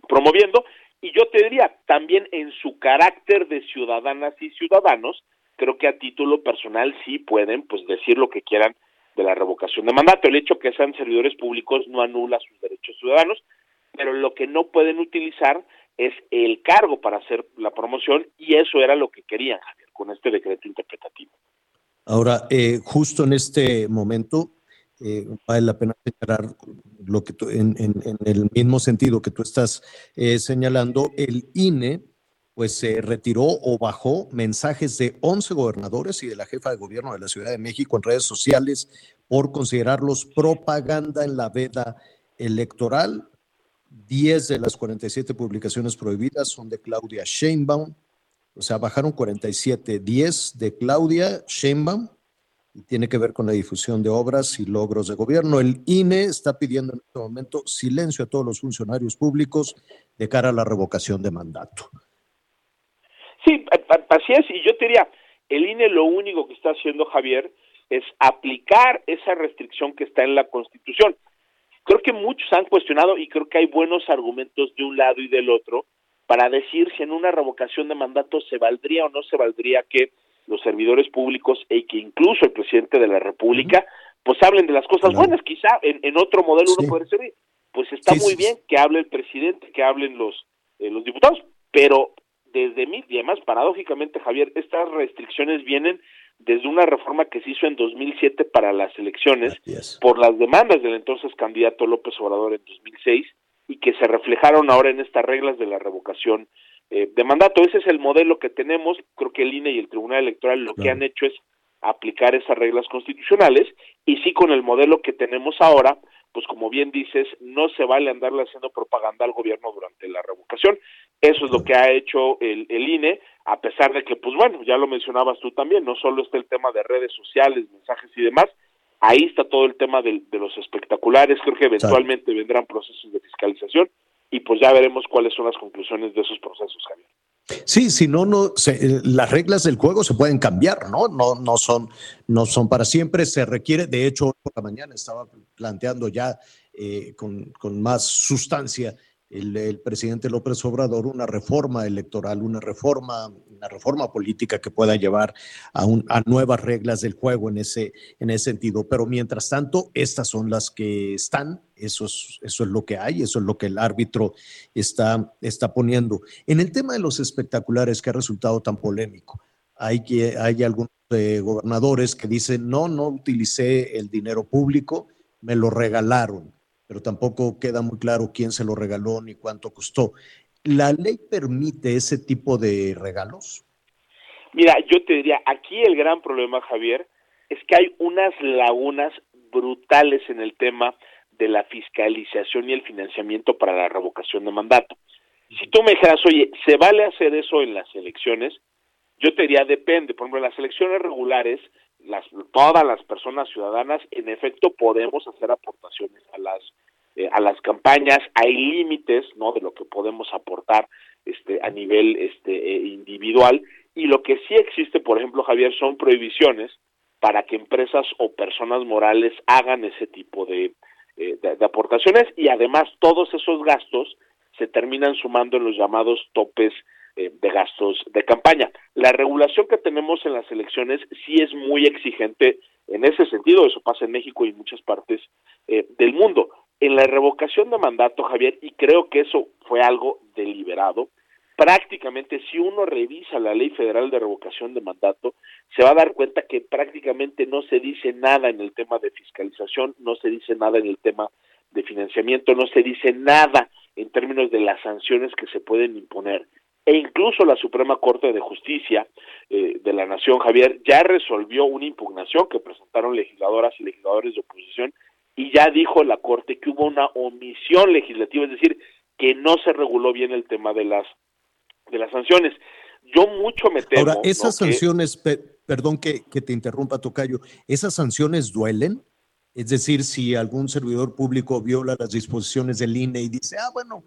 promoviendo. Y yo te diría, también en su carácter de ciudadanas y ciudadanos, creo que a título personal sí pueden, pues, decir lo que quieran de la revocación de mandato. El hecho que sean servidores públicos no anula sus derechos ciudadanos, pero lo que no pueden utilizar es el cargo para hacer la promoción y eso era lo que querían, Javier, con este decreto interpretativo. Ahora, eh, justo en este momento, eh, vale la pena señalar lo que en, el mismo sentido que tú estás eh, señalando, el INE pues se retiró o bajó mensajes de 11 gobernadores y de la jefa de gobierno de la Ciudad de México en redes sociales por considerarlos propaganda en la veda electoral. 10 de las 47 publicaciones prohibidas son de Claudia Sheinbaum, o sea, bajaron 47, 10 de Claudia Sheinbaum tiene que ver con la difusión de obras y logros de gobierno. El INE está pidiendo en este momento silencio a todos los funcionarios públicos de cara a la revocación de mandato. Sí, así es, y yo te diría, el INE lo único que está haciendo Javier es aplicar esa restricción que está en la Constitución. Creo que muchos han cuestionado y creo que hay buenos argumentos de un lado y del otro para decir si en una revocación de mandato se valdría o no se valdría que los servidores públicos y que incluso el presidente de la República, pues hablen de las cosas buenas. Quizá en, otro modelo uno puede decir, pues está muy bien que hable el presidente, que hablen los, eh, los diputados, pero desde mí, y además paradójicamente, Javier, estas restricciones vienen desde una reforma que se hizo en 2007 para las elecciones por las demandas del entonces candidato López Obrador en 2006 y que se reflejaron ahora en estas reglas de la revocación eh, de mandato. Ese es el modelo que tenemos. Creo que el INE y el Tribunal Electoral lo que han hecho es aplicar esas reglas constitucionales y sí con el modelo que tenemos ahora, pues como bien dices, no se vale andarle haciendo propaganda al gobierno durante la revocación. Eso es lo que ha hecho el, el INE, a pesar de que, pues bueno, ya lo mencionabas tú también, no solo está el tema de redes sociales, mensajes y demás, ahí está todo el tema de, de los espectaculares, creo que eventualmente vendrán procesos de fiscalización y pues ya veremos cuáles son las conclusiones de esos procesos, Javier. Sí, si no, no eh, las reglas del juego se pueden cambiar, ¿no? No, no son, no son para siempre. Se requiere, de hecho, por la mañana estaba planteando ya eh, con, con, más sustancia el, presidente López Obrador una reforma electoral, una reforma, una reforma política que pueda llevar a, un, nuevas reglas del juego en ese, en ese sentido. Pero mientras tanto, estas son las que están, eso es, eso es lo que hay, eso es lo que el árbitro está, está poniendo. En el tema de los espectaculares que ha resultado tan polémico, hay, que, hay algunos eh, gobernadores que dicen, no, no utilicé el dinero público, me lo regalaron pero tampoco queda muy claro quién se lo regaló ni cuánto costó. ¿La ley permite ese tipo de regalos? Mira, yo te diría, aquí el gran problema, Javier, es que hay unas lagunas brutales en el tema de la fiscalización y el financiamiento para la revocación de mandato. Si tú me dijeras, oye, ¿se vale hacer eso en las elecciones? Yo te diría, depende. Por ejemplo, en las elecciones regulares, las, todas las personas ciudadanas, en efecto, podemos hacer aportaciones a las eh, a las campañas. Hay límites, ¿no? De lo que podemos aportar, este, a nivel, este, eh, individual. Y lo que sí existe, por ejemplo, Javier, son prohibiciones para que empresas o personas morales hagan ese tipo de, eh, de aportaciones y además todos esos gastos se terminan sumando en los llamados topes eh, de gastos de campaña. La regulación que tenemos en las elecciones sí es muy exigente en ese sentido, eso pasa en México y en muchas partes eh, del mundo. En la revocación de mandato, Javier, y creo que eso fue algo deliberado, prácticamente si uno revisa la ley federal de revocación de mandato, se va a dar cuenta que prácticamente no se dice nada en el tema de fiscalización, no se dice nada en el tema de financiamiento, no se dice nada en términos de las sanciones que se pueden imponer e incluso la Suprema Corte de Justicia eh, de la Nación, Javier, ya resolvió una impugnación que presentaron legisladoras y legisladores de oposición y ya dijo la Corte que hubo una omisión legislativa, es decir, que no se reguló bien el tema de las de las sanciones. Yo mucho me temo. Ahora, esas sanciones, perdón que, que te interrumpa, Tocayo, ¿esas sanciones duelen? Es decir, si algún servidor público viola las disposiciones del INE y dice, ah, bueno,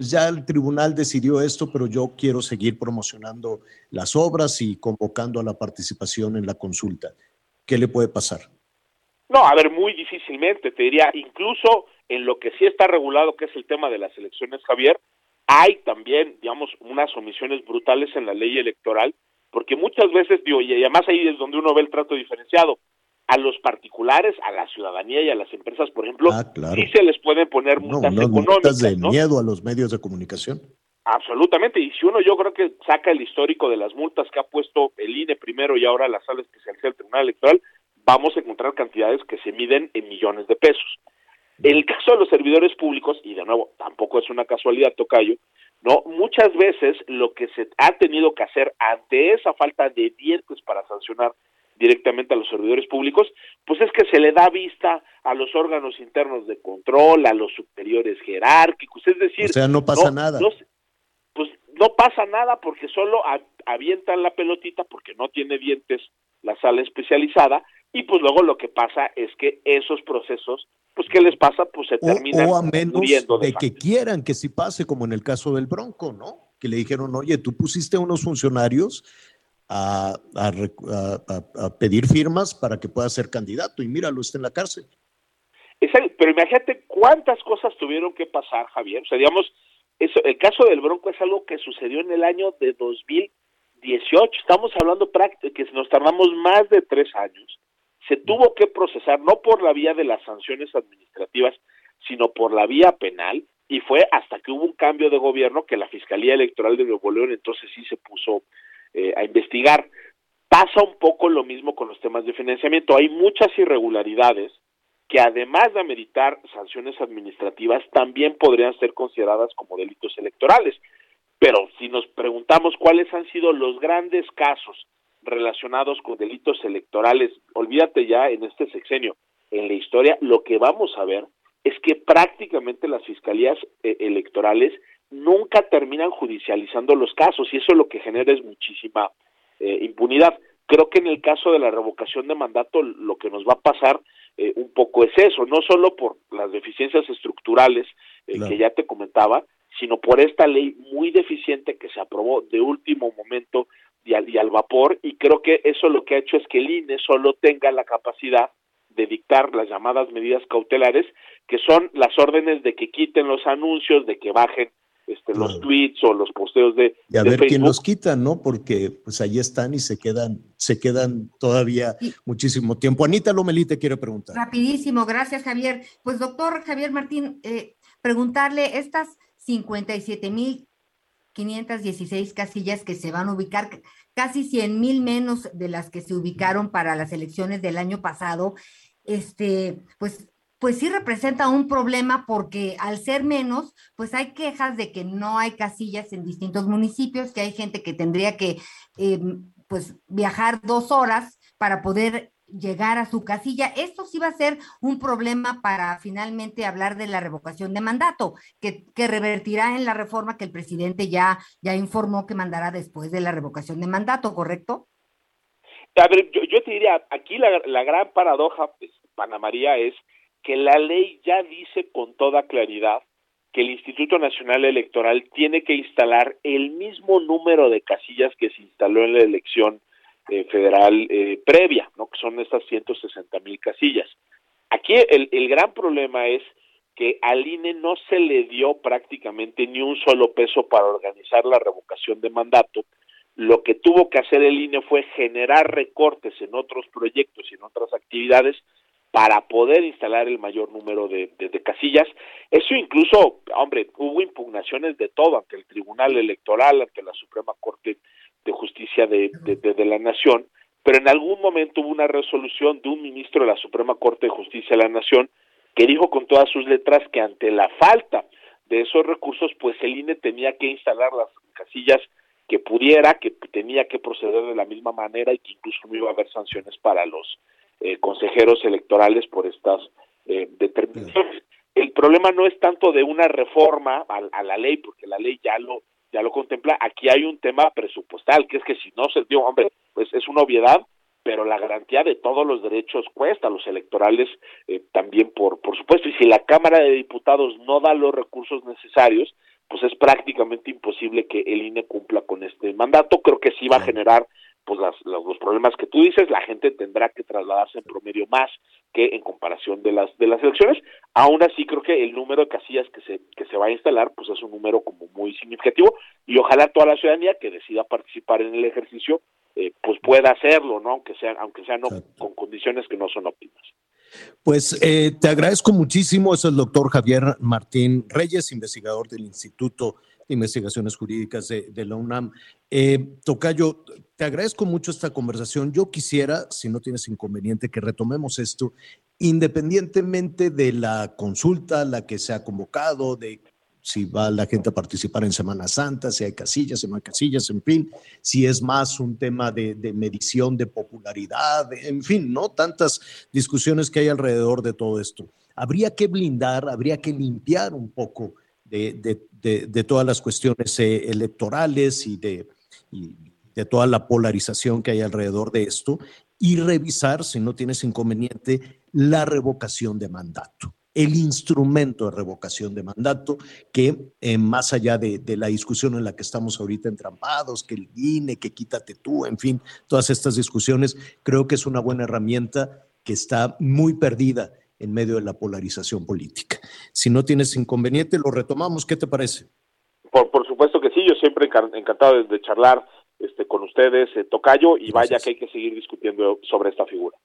ya el tribunal decidió esto, pero yo quiero seguir promocionando las obras y convocando a la participación en la consulta. ¿Qué le puede pasar? No, a ver, muy difícilmente, te diría, incluso en lo que sí está regulado, que es el tema de las elecciones, Javier, hay también, digamos, unas omisiones brutales en la ley electoral, porque muchas veces, digo, y además ahí es donde uno ve el trato diferenciado, a los particulares, a la ciudadanía y a las empresas, por ejemplo, ah, sí se les pueden poner multas no, no, económicas. de miedo a los medios de comunicación. Absolutamente, y si uno yo creo que saca el histórico de las multas que ha puesto el INE primero y ahora la sala especializada del Tribunal Electoral, vamos a encontrar cantidades que se miden en millones de pesos. En el caso de los servidores públicos, y de nuevo, tampoco es una casualidad, Tocayo, ¿no? Muchas veces lo que se ha tenido que hacer ante esa falta de dientes para sancionar directamente a los servidores públicos, pues es que se le da vista a los órganos internos de control, a los superiores jerárquicos, es decir... O sea, no pasa nada. pues no pasa nada porque solo avientan la pelotita porque no tiene dientes la sala especializada y pues luego lo que pasa es que esos procesos pues ¿qué les pasa? Pues se terminan o, a menos de, que quieran que sí pase, como en el caso del Bronco, ¿no? Que le dijeron, oye, tú pusiste unos funcionarios a, a, pedir firmas para que pueda ser candidato y míralo, está en la cárcel. pero imagínate cuántas cosas tuvieron que pasar, Javier. O sea, digamos, eso, el caso del Bronco es algo que sucedió en el año de 2018. Estamos hablando que nos tardamos más de tres años se tuvo que procesar no por la vía de las sanciones administrativas, sino por la vía penal, y fue hasta que hubo un cambio de gobierno que la Fiscalía Electoral de Nuevo León entonces sí se puso eh, a investigar. Pasa un poco lo mismo con los temas de financiamiento. Hay muchas irregularidades que además de ameritar sanciones administrativas, también podrían ser consideradas como delitos electorales. Pero si nos preguntamos cuáles han sido los grandes casos relacionados con delitos electorales, olvídate ya en este sexenio, en la historia, lo que vamos a ver es que prácticamente las fiscalías eh, electorales nunca terminan judicializando los casos y eso lo que genera es muchísima eh, impunidad. Creo que en el caso de la revocación de mandato lo que nos va a pasar eh, un poco es eso, no solo por las deficiencias estructurales que ya te comentaba, sino por esta ley muy deficiente que se aprobó de último momento y al, y al vapor y creo que eso lo que ha hecho es que el INE solo tenga la capacidad de dictar las llamadas medidas cautelares, que son las órdenes de que quiten los anuncios, de que bajen este, los tweets o los posteos de, y a ver quién los quita, ¿no? Porque pues ahí están y se quedan, se quedan todavía muchísimo tiempo. Anita Lomelí te quiere preguntar. Rapidísimo, gracias Javier. Pues doctor Javier Martín, eh, preguntarle estas 57 mil 516 casillas que se van a ubicar, casi 100 mil menos de las que se ubicaron para las elecciones del año pasado, este, pues, pues sí representa un problema porque al ser menos, pues hay quejas de que no hay casillas en distintos municipios, que hay gente que tendría que, em, pues, viajar dos horas para poder llegar a su casilla. Esto sí va a ser un problema para finalmente hablar de la revocación de mandato, que, que revertirá en la reforma que el presidente ya, ya informó que mandará después de la revocación de mandato, ¿correcto? A ver, yo, te diría, aquí la, la gran paradoja, pues, es que la ley ya dice con toda claridad que el Instituto Nacional Electoral tiene que instalar el mismo número de casillas que se instaló en la elección eh, federal eh, previa, ¿no? que son estas 160 mil casillas. Aquí el, el gran problema es que al INE no se le dio prácticamente ni un solo peso para organizar la revocación de mandato. Lo que tuvo que hacer el INE fue generar recortes en otros proyectos y en otras actividades para poder instalar el mayor número de, de, de, casillas. Eso incluso, hombre, hubo impugnaciones de todo ante el Tribunal Electoral, ante la Suprema Corte de Justicia de, de, la Nación, pero en algún momento hubo una resolución de un ministro de la Suprema Corte de Justicia de la Nación que dijo con todas sus letras que ante la falta de esos recursos, pues el INE tenía que instalar las casillas que pudiera, que tenía que proceder de la misma manera y que incluso no iba a haber sanciones para los eh, consejeros electorales por estas eh, determinaciones. El problema no es tanto de una reforma a, a, la ley, porque la ley ya lo ya lo contempla. Aquí hay un tema presupuestal, que es que si no se dio, hombre, pues es una obviedad, pero la garantía de todos los derechos cuesta a los electorales eh, también, por, por supuesto. Y si la Cámara de Diputados no da los recursos necesarios, pues es prácticamente imposible que el INE cumpla con este mandato. Creo que sí va a generar pues las, los problemas que tú dices, la gente tendrá que trasladarse en promedio más que en comparación de las de las elecciones. Aún así creo que el número de casillas que se que se va a instalar pues es un número como muy significativo y ojalá toda la ciudadanía que decida participar en el ejercicio eh, pues pueda hacerlo, ¿no? Aunque sea aunque sea no, con condiciones que no son óptimas. Pues eh, te agradezco muchísimo, es el doctor Javier Martín Reyes, investigador del Instituto Investigaciones Jurídicas de, de la UNAM. Eh, Tocayo, te agradezco mucho esta conversación. Yo quisiera, si no tienes inconveniente, que retomemos esto, independientemente de la consulta, la que se ha convocado, de si va la gente a participar en Semana Santa, si hay casillas, si no hay casillas, en fin, si es más un tema de, medición de popularidad, en fin, ¿no? Tantas discusiones que hay alrededor de todo esto. Habría que blindar, habría que limpiar un poco de, todas las cuestiones eh, electorales y de, de toda la polarización que hay alrededor de esto y revisar, si no tienes inconveniente, la revocación de mandato el instrumento de revocación de mandato, que eh, más allá de, la discusión en la que estamos ahorita entrampados, que el INE, que quítate tú, en fin, todas estas discusiones, creo que es una buena herramienta que está muy perdida en medio de la polarización política. Si no tienes inconveniente, lo retomamos. ¿Qué te parece? Por, por supuesto que sí, yo siempre encantado de, charlar este, con ustedes, eh, Tocayo, y vaya que hay que seguir discutiendo sobre esta figura.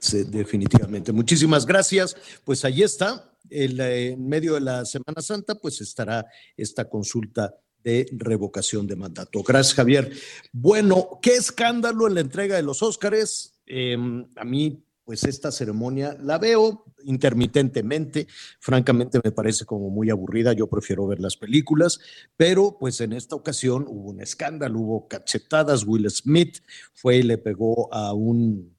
Sí, definitivamente. Muchísimas gracias. Pues ahí está, en medio de la Semana Santa, pues estará esta consulta de revocación de mandato. Gracias, Javier. Bueno, qué escándalo en la entrega de los Óscares. Em, a mí, pues esta ceremonia la veo intermitentemente. Francamente, me parece como muy aburrida. Yo prefiero ver las películas, pero pues en esta ocasión hubo un escándalo, hubo cachetadas. Will Smith fue y le pegó a un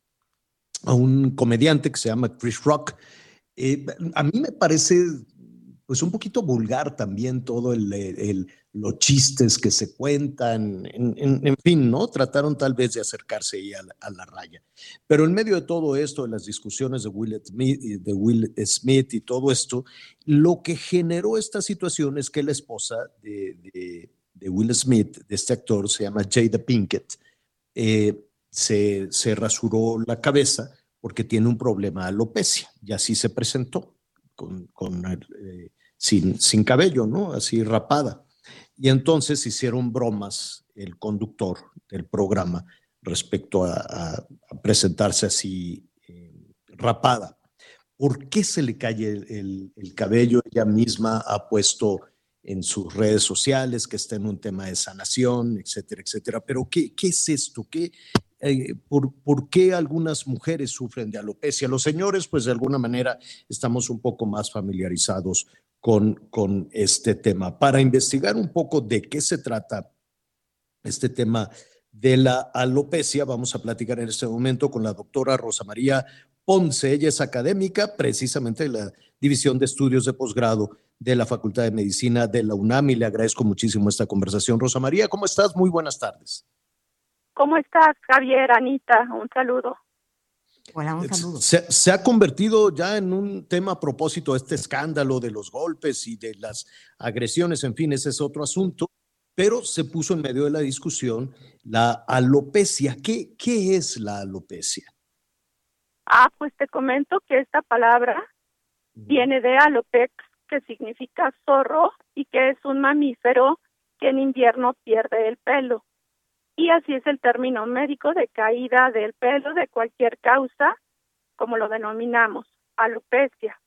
a un comediante que se llama Chris Rock. Eh, a mí me parece pues un poquito vulgar también todo el, los chistes que se cuentan, en, fin, ¿no? Trataron tal vez de acercarse ahí a la, raya. Pero en medio de todo esto, de las discusiones de Will, Smith, y todo esto, lo que generó esta situación es que la esposa de, Will Smith, de este actor, se llama Jada Pinkett, eh, se, se rasuró la cabeza porque tiene un problema de alopecia y así se presentó, con, eh, sin, cabello, ¿no? Así rapada. Y entonces hicieron bromas el conductor del programa respecto a, presentarse así eh, rapada. ¿Por qué se le cae el, el, cabello? Ella misma ha puesto en sus redes sociales que está en un tema de sanación, etcétera, etcétera. Pero ¿qué, qué es esto? ¿Qué, eh, por, qué algunas mujeres sufren de alopecia. Los señores, pues de alguna manera estamos un poco más familiarizados con, con este tema. Para investigar un poco de qué se trata este tema de la alopecia, vamos a platicar en este momento con la doctora Rosa María Ponce. Ella es académica precisamente de la División de Estudios de Posgrado de la Facultad de Medicina de la UNAM y le agradezco muchísimo esta conversación. Rosa María, ¿cómo estás? Muy buenas tardes. ¿Cómo estás, Javier, Anita? Un saludo. Hola, un saludo. Se, ha convertido ya en un tema a propósito de este escándalo de los golpes y de las agresiones, en fin, ese es otro asunto, pero se puso en medio de la discusión la alopecia. ¿Qué, qué es la alopecia? Ah, pues te comento que esta palabra viene de alopex, que significa zorro y que es un mamífero que en invierno pierde el pelo y así es el término médico de caída del pelo de cualquier causa, como lo denominamos, alopecia.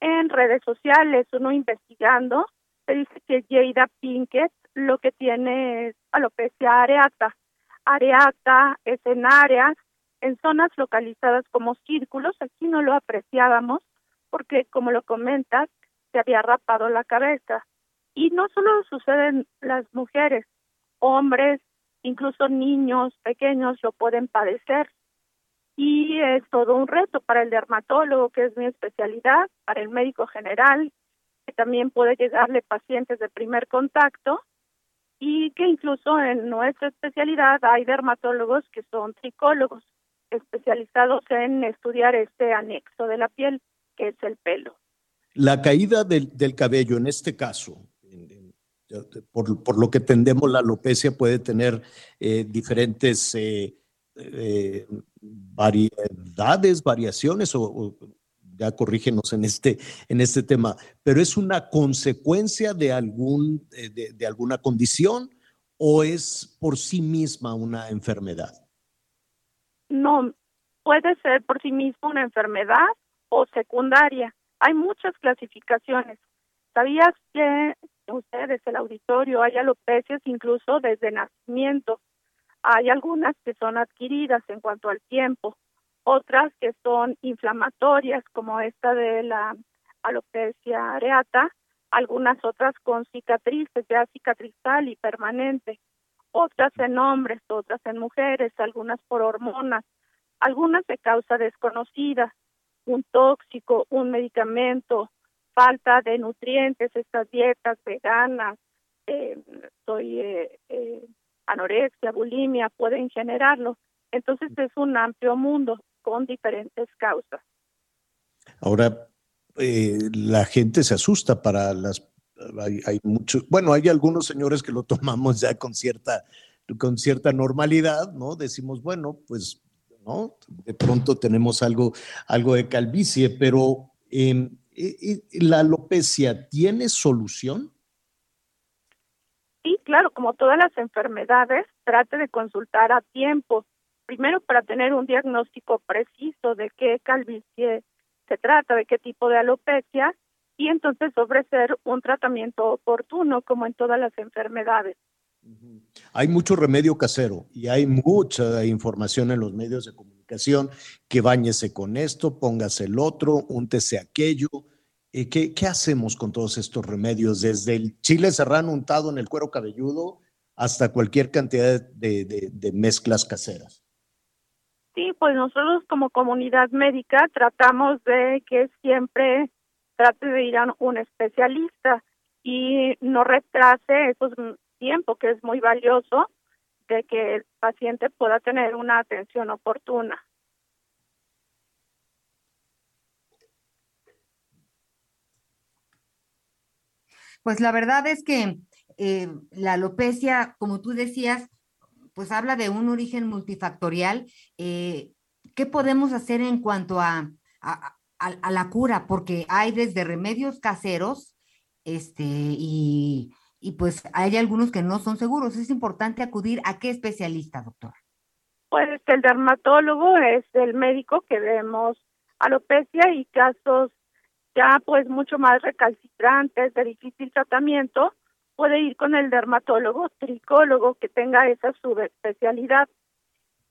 En redes sociales, uno investigando, se dice que Jada Pinkett lo que tiene es alopecia areata. Areata es en áreas, en zonas localizadas como círculos, aquí no lo apreciábamos porque, como lo comentas, se había rapado la cabeza. Y no solo suceden las mujeres, hombres, incluso niños pequeños lo pueden padecer. Y es todo un reto para el dermatólogo, que es mi especialidad, para el médico general, que también puede llegarle pacientes de primer contacto, y que incluso en nuestra especialidad hay dermatólogos que son psicólogos especializados en estudiar este anexo de la piel, que es el pelo. La caída del, del cabello, en este caso, por, lo que tendemos la alopecia puede tener eh, diferentes eh, eh, variedades, variaciones, o, ya corrígenos en este, en este tema, pero es una consecuencia de, algún, de, alguna condición o es por sí misma una enfermedad? No, puede ser por sí misma una enfermedad o secundaria. Hay muchas clasificaciones. ¿Sabías que ustedes, el auditorio, hay alopecias incluso desde nacimiento. Hay algunas que son adquiridas en cuanto al tiempo, otras que son inflamatorias, como esta de la alopecia areata, algunas otras con cicatrices, ya cicatrizal y permanente, otras en hombres, otras en mujeres, algunas por hormonas, algunas de causa desconocida, un tóxico, un medicamento, falta de nutrientes, estas dietas veganas, eh, soy eh, eh, anorexia, bulimia, pueden generarlo. Entonces es un amplio mundo con diferentes causas. Ahora, eh, la gente se asusta para las... Hay, hay muchos, bueno, hay algunos señores que lo tomamos ya con cierta, con cierta normalidad, ¿no? Decimos, bueno, pues, ¿no? De pronto tenemos algo, algo de calvicie, pero eh, ¿la alopecia tiene solución? Sí, claro, como todas las enfermedades, trate de consultar a tiempo. Primero para tener un diagnóstico preciso de qué calvicie se trata, de qué tipo de alopecia, y entonces ofrecer un tratamiento oportuno, como en todas las enfermedades. Hay mucho remedio casero y hay mucha información en los medios de comunicación que bañese con esto, póngase el otro, úntese aquello. Eh, ¿qué, ¿Qué hacemos con todos estos remedios? Desde el chile serrano untado en el cuero cabelludo hasta cualquier cantidad de, de, de mezclas caseras. Sí, pues nosotros como comunidad médica tratamos de que siempre trate de ir a un especialista y no retrase esos tiempo que es muy valioso de que el paciente pueda tener una atención oportuna. Pues la verdad es que eh, la alopecia, como tú decías, pues habla de un origen multifactorial. Eh, ¿Qué podemos hacer en cuanto a, a, a, la cura? Porque hay desde remedios caseros este, y, y pues hay algunos que no son seguros. Es importante acudir a qué especialista, doctor. Pues el dermatólogo es el médico que vemos alopecia y casos ya pues mucho más recalcitrantes, de difícil tratamiento, puede ir con el dermatólogo, tricólogo que tenga esa subespecialidad.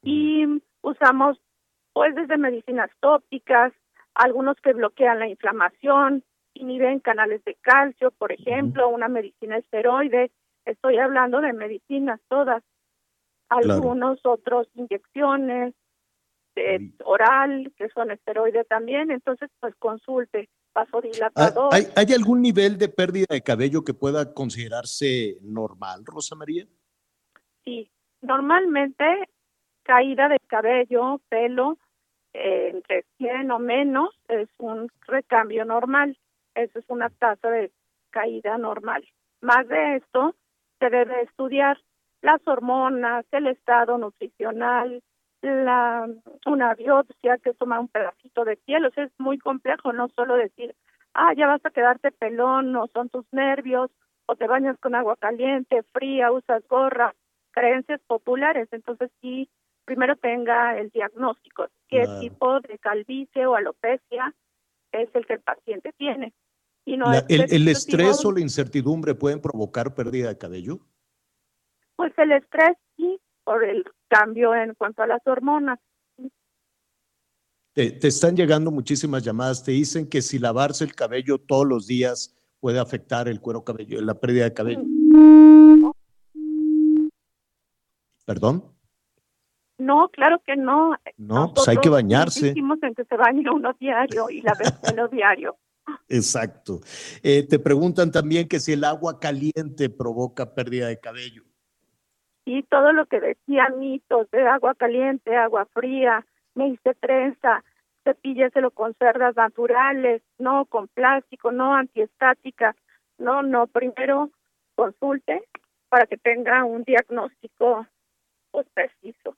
Y usamos pues desde medicinas tópicas, algunos que bloquean la inflamación, inhiben canales de calcio, por ejemplo, una medicina esteroide, estoy hablando de medicinas todas, algunos otros inyecciones, de oral, que son esteroides también, entonces pues consulte vasodilatador. ¿Hay, ¿Hay algún nivel de pérdida de cabello que pueda considerarse normal, Rosa María? Sí, normalmente caída de cabello, pelo, eh, entre 100 o menos es un recambio normal. Eso es una tasa de caída normal. Más de esto, se debe estudiar las hormonas, el estado nutricional, la una biopsia que toma un pedacito de piel, o sea, es muy complejo, no solo decir, ah, ya vas a quedarte pelón, o son tus nervios, o te bañas con agua caliente, fría, usas gorra, creencias populares, entonces sí, primero tenga el diagnóstico, qué tipo de calvicie o alopecia es el que el paciente tiene. Y no La- es el, estrés o la incertidumbre pueden provocar pérdida de cabello? Pues el estrés sí, por el cambio en cuanto a las hormonas. Te, te están llegando muchísimas llamadas, te dicen que si lavarse el cabello todos los días puede afectar el cuero cabelludo, la pérdida de cabello. ¿Perdón? No, claro que no. No, pues hay que bañarse. Insistimos en que se bañe uno diario y la pelo diario. Exacto. Eh, te preguntan también que si el agua caliente provoca pérdida de cabello. Y todo lo que decían mitos de agua caliente, agua fría, me hice trenza, cepílleselo con cerdas naturales, no con plástico, no antiestática. No, no, primero consulte para que tenga un diagnóstico pues preciso.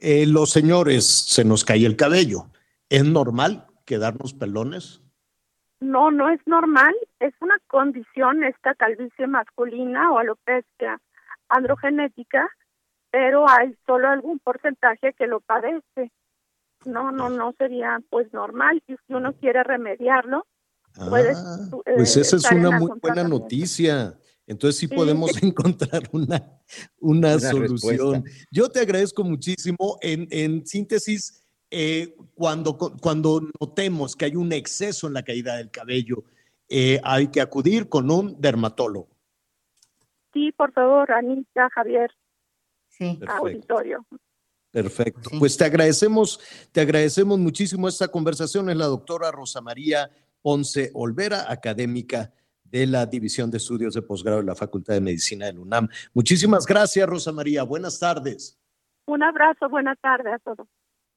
Eh, los señores, se nos cae el cabello. ¿Es normal quedarnos pelones? No, no es normal, es una condición esta calvicie masculina o alopecia androgenética, pero hay solo algún porcentaje que lo padece. No, no, no sería pues normal y si uno quiere remediarlo, puedes. Ah, eh, pues esa es una muy buena noticia. Entonces sí Sí. podemos encontrar una, una, Una solución. respuesta. Yo te agradezco muchísimo. En, en síntesis, eh, cuando, cuando notemos que hay un exceso en la caída del cabello, eh, hay que acudir con un dermatólogo. Sí, por favor, Anita, Javier, Sí. Perfecto. auditorio. Perfecto. Pues te agradecemos, te agradecemos muchísimo esta conversación. Es la doctora Rosa María Ponce Olvera, académica de la División de Estudios de Posgrado de la Facultad de Medicina de la UNAM. Muchísimas gracias, Rosa María. Buenas tardes. Un abrazo, buena tarde a todos.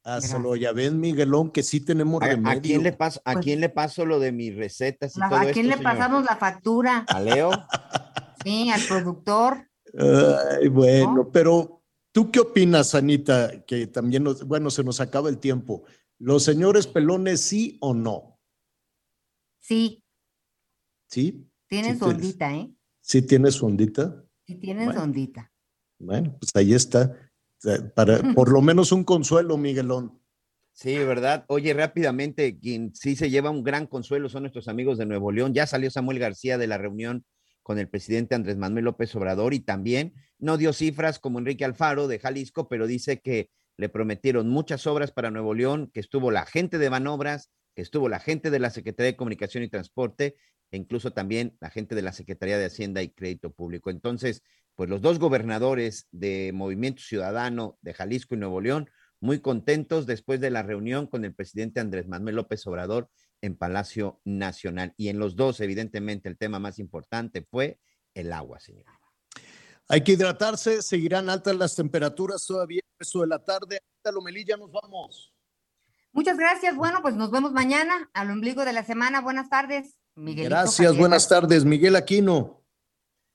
Hasta luego. Ya ven, Miguelón, que sí tenemos ¿A, remedio. a quién le paso, a Pues- quién le paso lo de mis recetas y La- todo ¿A quién esto, le señor? pasamos la factura? ¿A Leo? Sí, al productor. Ay, bueno, pero ¿tú qué opinas, Anita? Que también, nos- bueno, se nos acaba el tiempo. ¿Los señores pelones sí o no? Sí, ¿Sí? tienen Sí su ondita, ¿eh? ¿Sí tiene su ondita? Sí, tienen Bueno. su ondita. Bueno, pues ahí está. Sea, Para, por lo menos un consuelo, Miguelón. Sí, ¿verdad? Oye, rápidamente, quien sí se lleva un gran consuelo son nuestros amigos de Nuevo León. Ya salió Samuel García de la reunión con el presidente Andrés Manuel López Obrador y también no dio cifras como Enrique Alfaro de Jalisco, pero dice que le prometieron muchas obras para Nuevo León, que estuvo la gente de Banobras, estuvo la gente de la Secretaría de Comunicación y Transporte e incluso también la gente de la Secretaría de Hacienda y Crédito Público. Entonces, pues los dos gobernadores de Movimiento Ciudadano de Jalisco y Nuevo León muy contentos después de la reunión con el presidente Andrés Manuel López Obrador en Palacio Nacional. Y en los dos, evidentemente, el tema más importante fue el agua, señor. Hay que hidratarse, seguirán altas las temperaturas todavía resto de la tarde. Anita Lomelí, ya nos vamos. Muchas gracias. Bueno, pues nos vemos mañana al ombligo de la semana. Buenas tardes, Miguelito. Gracias, Javier. buenas tardes. Miguel Aquino.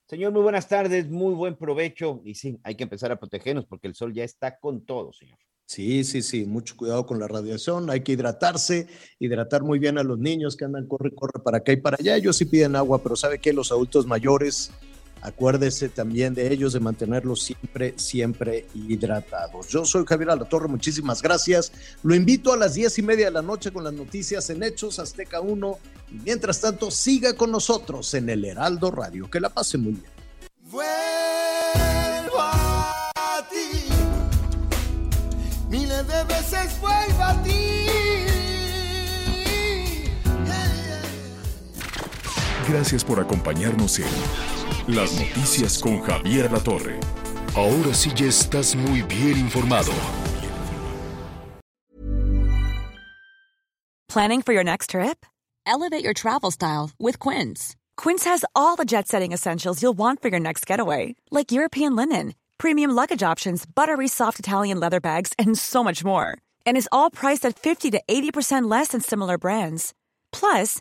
Señor, muy buenas tardes, muy buen provecho. Y sí, hay que empezar a protegernos porque el sol ya está con todo, señor. Sí, sí, sí, mucho cuidado con la radiación, hay que hidratarse, hidratar muy bien a los niños que andan corre, corre para acá y para allá. Ellos sí piden agua, pero ¿sabe qué? Los adultos mayores, acuérdese también de ellos, de mantenerlos siempre, siempre hidratados. Yo soy Javier Alatorre, muchísimas gracias. Lo invito a las diez y media de la noche con las noticias en Hechos Azteca 1. Y mientras tanto, siga con nosotros en el Heraldo Radio. Que la pase muy bien. Vuelvo a ti. Miles de veces vuelvo a ti. Gracias por acompañarnos en Las Noticias con Javier La Torre. Ahora sí ya estás muy bien informado. Planning for your next trip? Elevate your travel style with Quince. Quince has all the jet setting essentials you'll want for your next getaway, like European linen, premium luggage options, buttery soft Italian leather bags, and so much more. And is all priced at 50 to 80% less than similar brands. Plus,